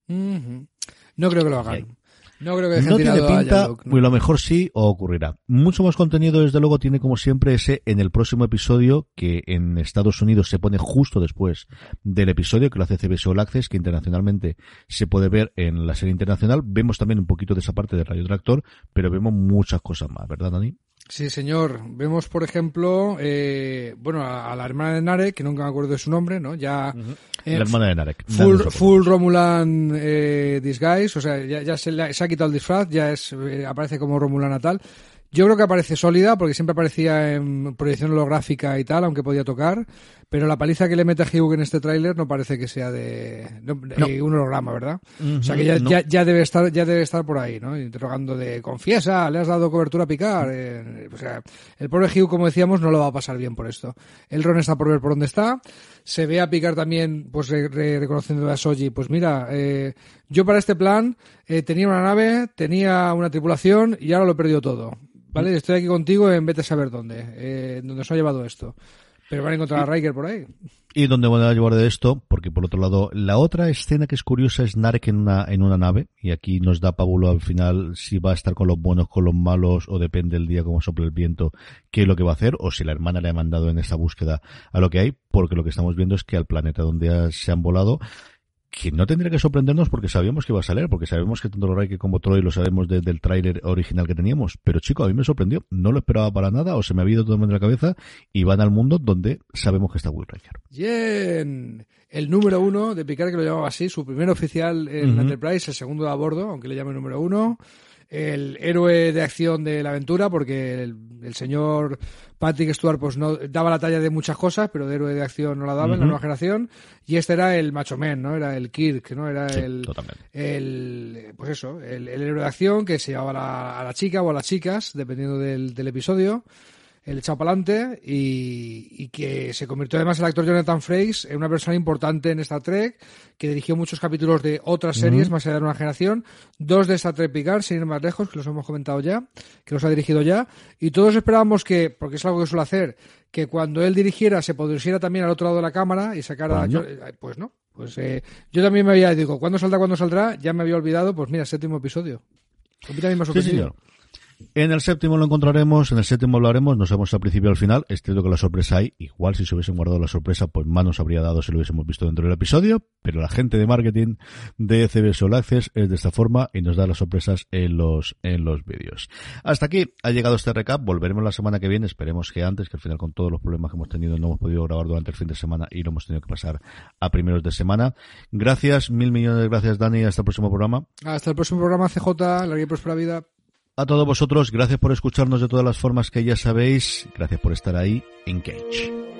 No creo que lo hagan. No creo que no tiene pinta, a lo mejor sí o ocurrirá. Mucho más contenido, desde luego, tiene como siempre ese en el próximo episodio, que en Estados Unidos se pone justo después del episodio, que lo hace CBS All Access, que internacionalmente se puede ver en la serie internacional. Vemos también un poquito de esa parte de Radio Tractor, pero vemos muchas cosas más, ¿verdad, Dani? Sí, señor. Vemos, por ejemplo, eh, bueno, a, la hermana de Narek, que nunca me acuerdo de su nombre, ¿no? Ya. la hermana de Narek. Full, full Romulan eh, disguise, o sea, ya, ya se, ha quitado el disfraz, ya es eh, aparece como Romulan tal. Yo creo que aparece sólida, porque siempre aparecía en proyección holográfica y tal, aunque podía tocar. Pero la paliza que le mete a Hugh en este tráiler no parece que sea de, un holograma, ¿verdad? o sea que ya, ya, debe estar ya debe estar por ahí, ¿no? Interrogando de confiesa, le has dado cobertura a picar. Eh, o sea, el pobre Hugh, como decíamos, no lo va a pasar bien por esto. El Ron está por ver por dónde está. Se ve a picar también, pues reconociendo a Soji, pues mira, eh, yo para este plan eh, tenía una nave, tenía una tripulación y ahora lo he perdido todo. ¿Vale? Estoy aquí contigo en vete a saber dónde, eh, dónde se ha llevado esto. Pero van a encontrar a Riker por ahí. ¿Y dónde van a llevar de esto? Porque por otro lado, la otra escena que es curiosa es Narek en una, en una nave, y aquí nos da Pabulo al final si va a estar con los buenos, con los malos, o depende del día cómo sopla el viento, qué es lo que va a hacer, o si la hermana le ha mandado en esta búsqueda a lo que hay, porque lo que estamos viendo es que al planeta donde se han volado, que no tendría que sorprendernos porque sabíamos que iba a salir, porque sabemos que tanto Riker como Troy lo sabemos desde el tráiler original que teníamos. Pero chico, a mí me sorprendió. No lo esperaba para nada o se me ha ido todo en la cabeza y van al mundo donde sabemos que está Will Riker. Bien. El número uno de Picard, que lo llamaba así, su primer oficial en Enterprise, el segundo de a bordo, aunque le llame número uno el héroe de acción de la aventura, porque el, señor Patrick Stewart pues no daba la talla de muchas cosas, pero de héroe de acción no la daba en la nueva generación. Y este era el macho men, ¿no? Era el Kirk, ¿no? Era el, el, pues eso, el, héroe de acción que se llevaba a la, chica o a las chicas, dependiendo del, del episodio el echado para adelante y, que se convirtió además el actor Jonathan Frakes en una persona importante en Star Trek, que dirigió muchos capítulos de otras series más allá de una generación, dos de Star Trek Picard, sin ir más lejos, que los hemos comentado ya, que los ha dirigido ya, y todos esperábamos que, porque es algo que suele hacer, que cuando él dirigiera se pusiera también al otro lado de la cámara y sacara... Eh, pues no, pues eh, yo también me había, digo, ¿cuándo saldrá, cuándo saldrá? Ya me había olvidado, pues mira, séptimo episodio. A mí también me ha en el séptimo lo encontraremos, en el séptimo hablaremos, nos vemos al principio al final. Es cierto que la sorpresa hay. Igual si se hubiesen guardado la sorpresa, pues más nos habría dado si lo hubiésemos visto dentro del episodio. Pero la gente de marketing de CBS All Access es de esta forma y nos da las sorpresas en los, en los vídeos. Hasta aquí ha llegado este recap. Volveremos la semana que viene. Esperemos que antes, que al final con todos los problemas que hemos tenido no hemos podido grabar durante el fin de semana y lo hemos tenido que pasar a primeros de semana. Gracias, mil millones de gracias Dani. Hasta el próximo programa. Hasta el próximo programa CJ. La y próspera vida. A todos vosotros, gracias por escucharnos de todas las formas que ya sabéis. Gracias por estar ahí. Engage.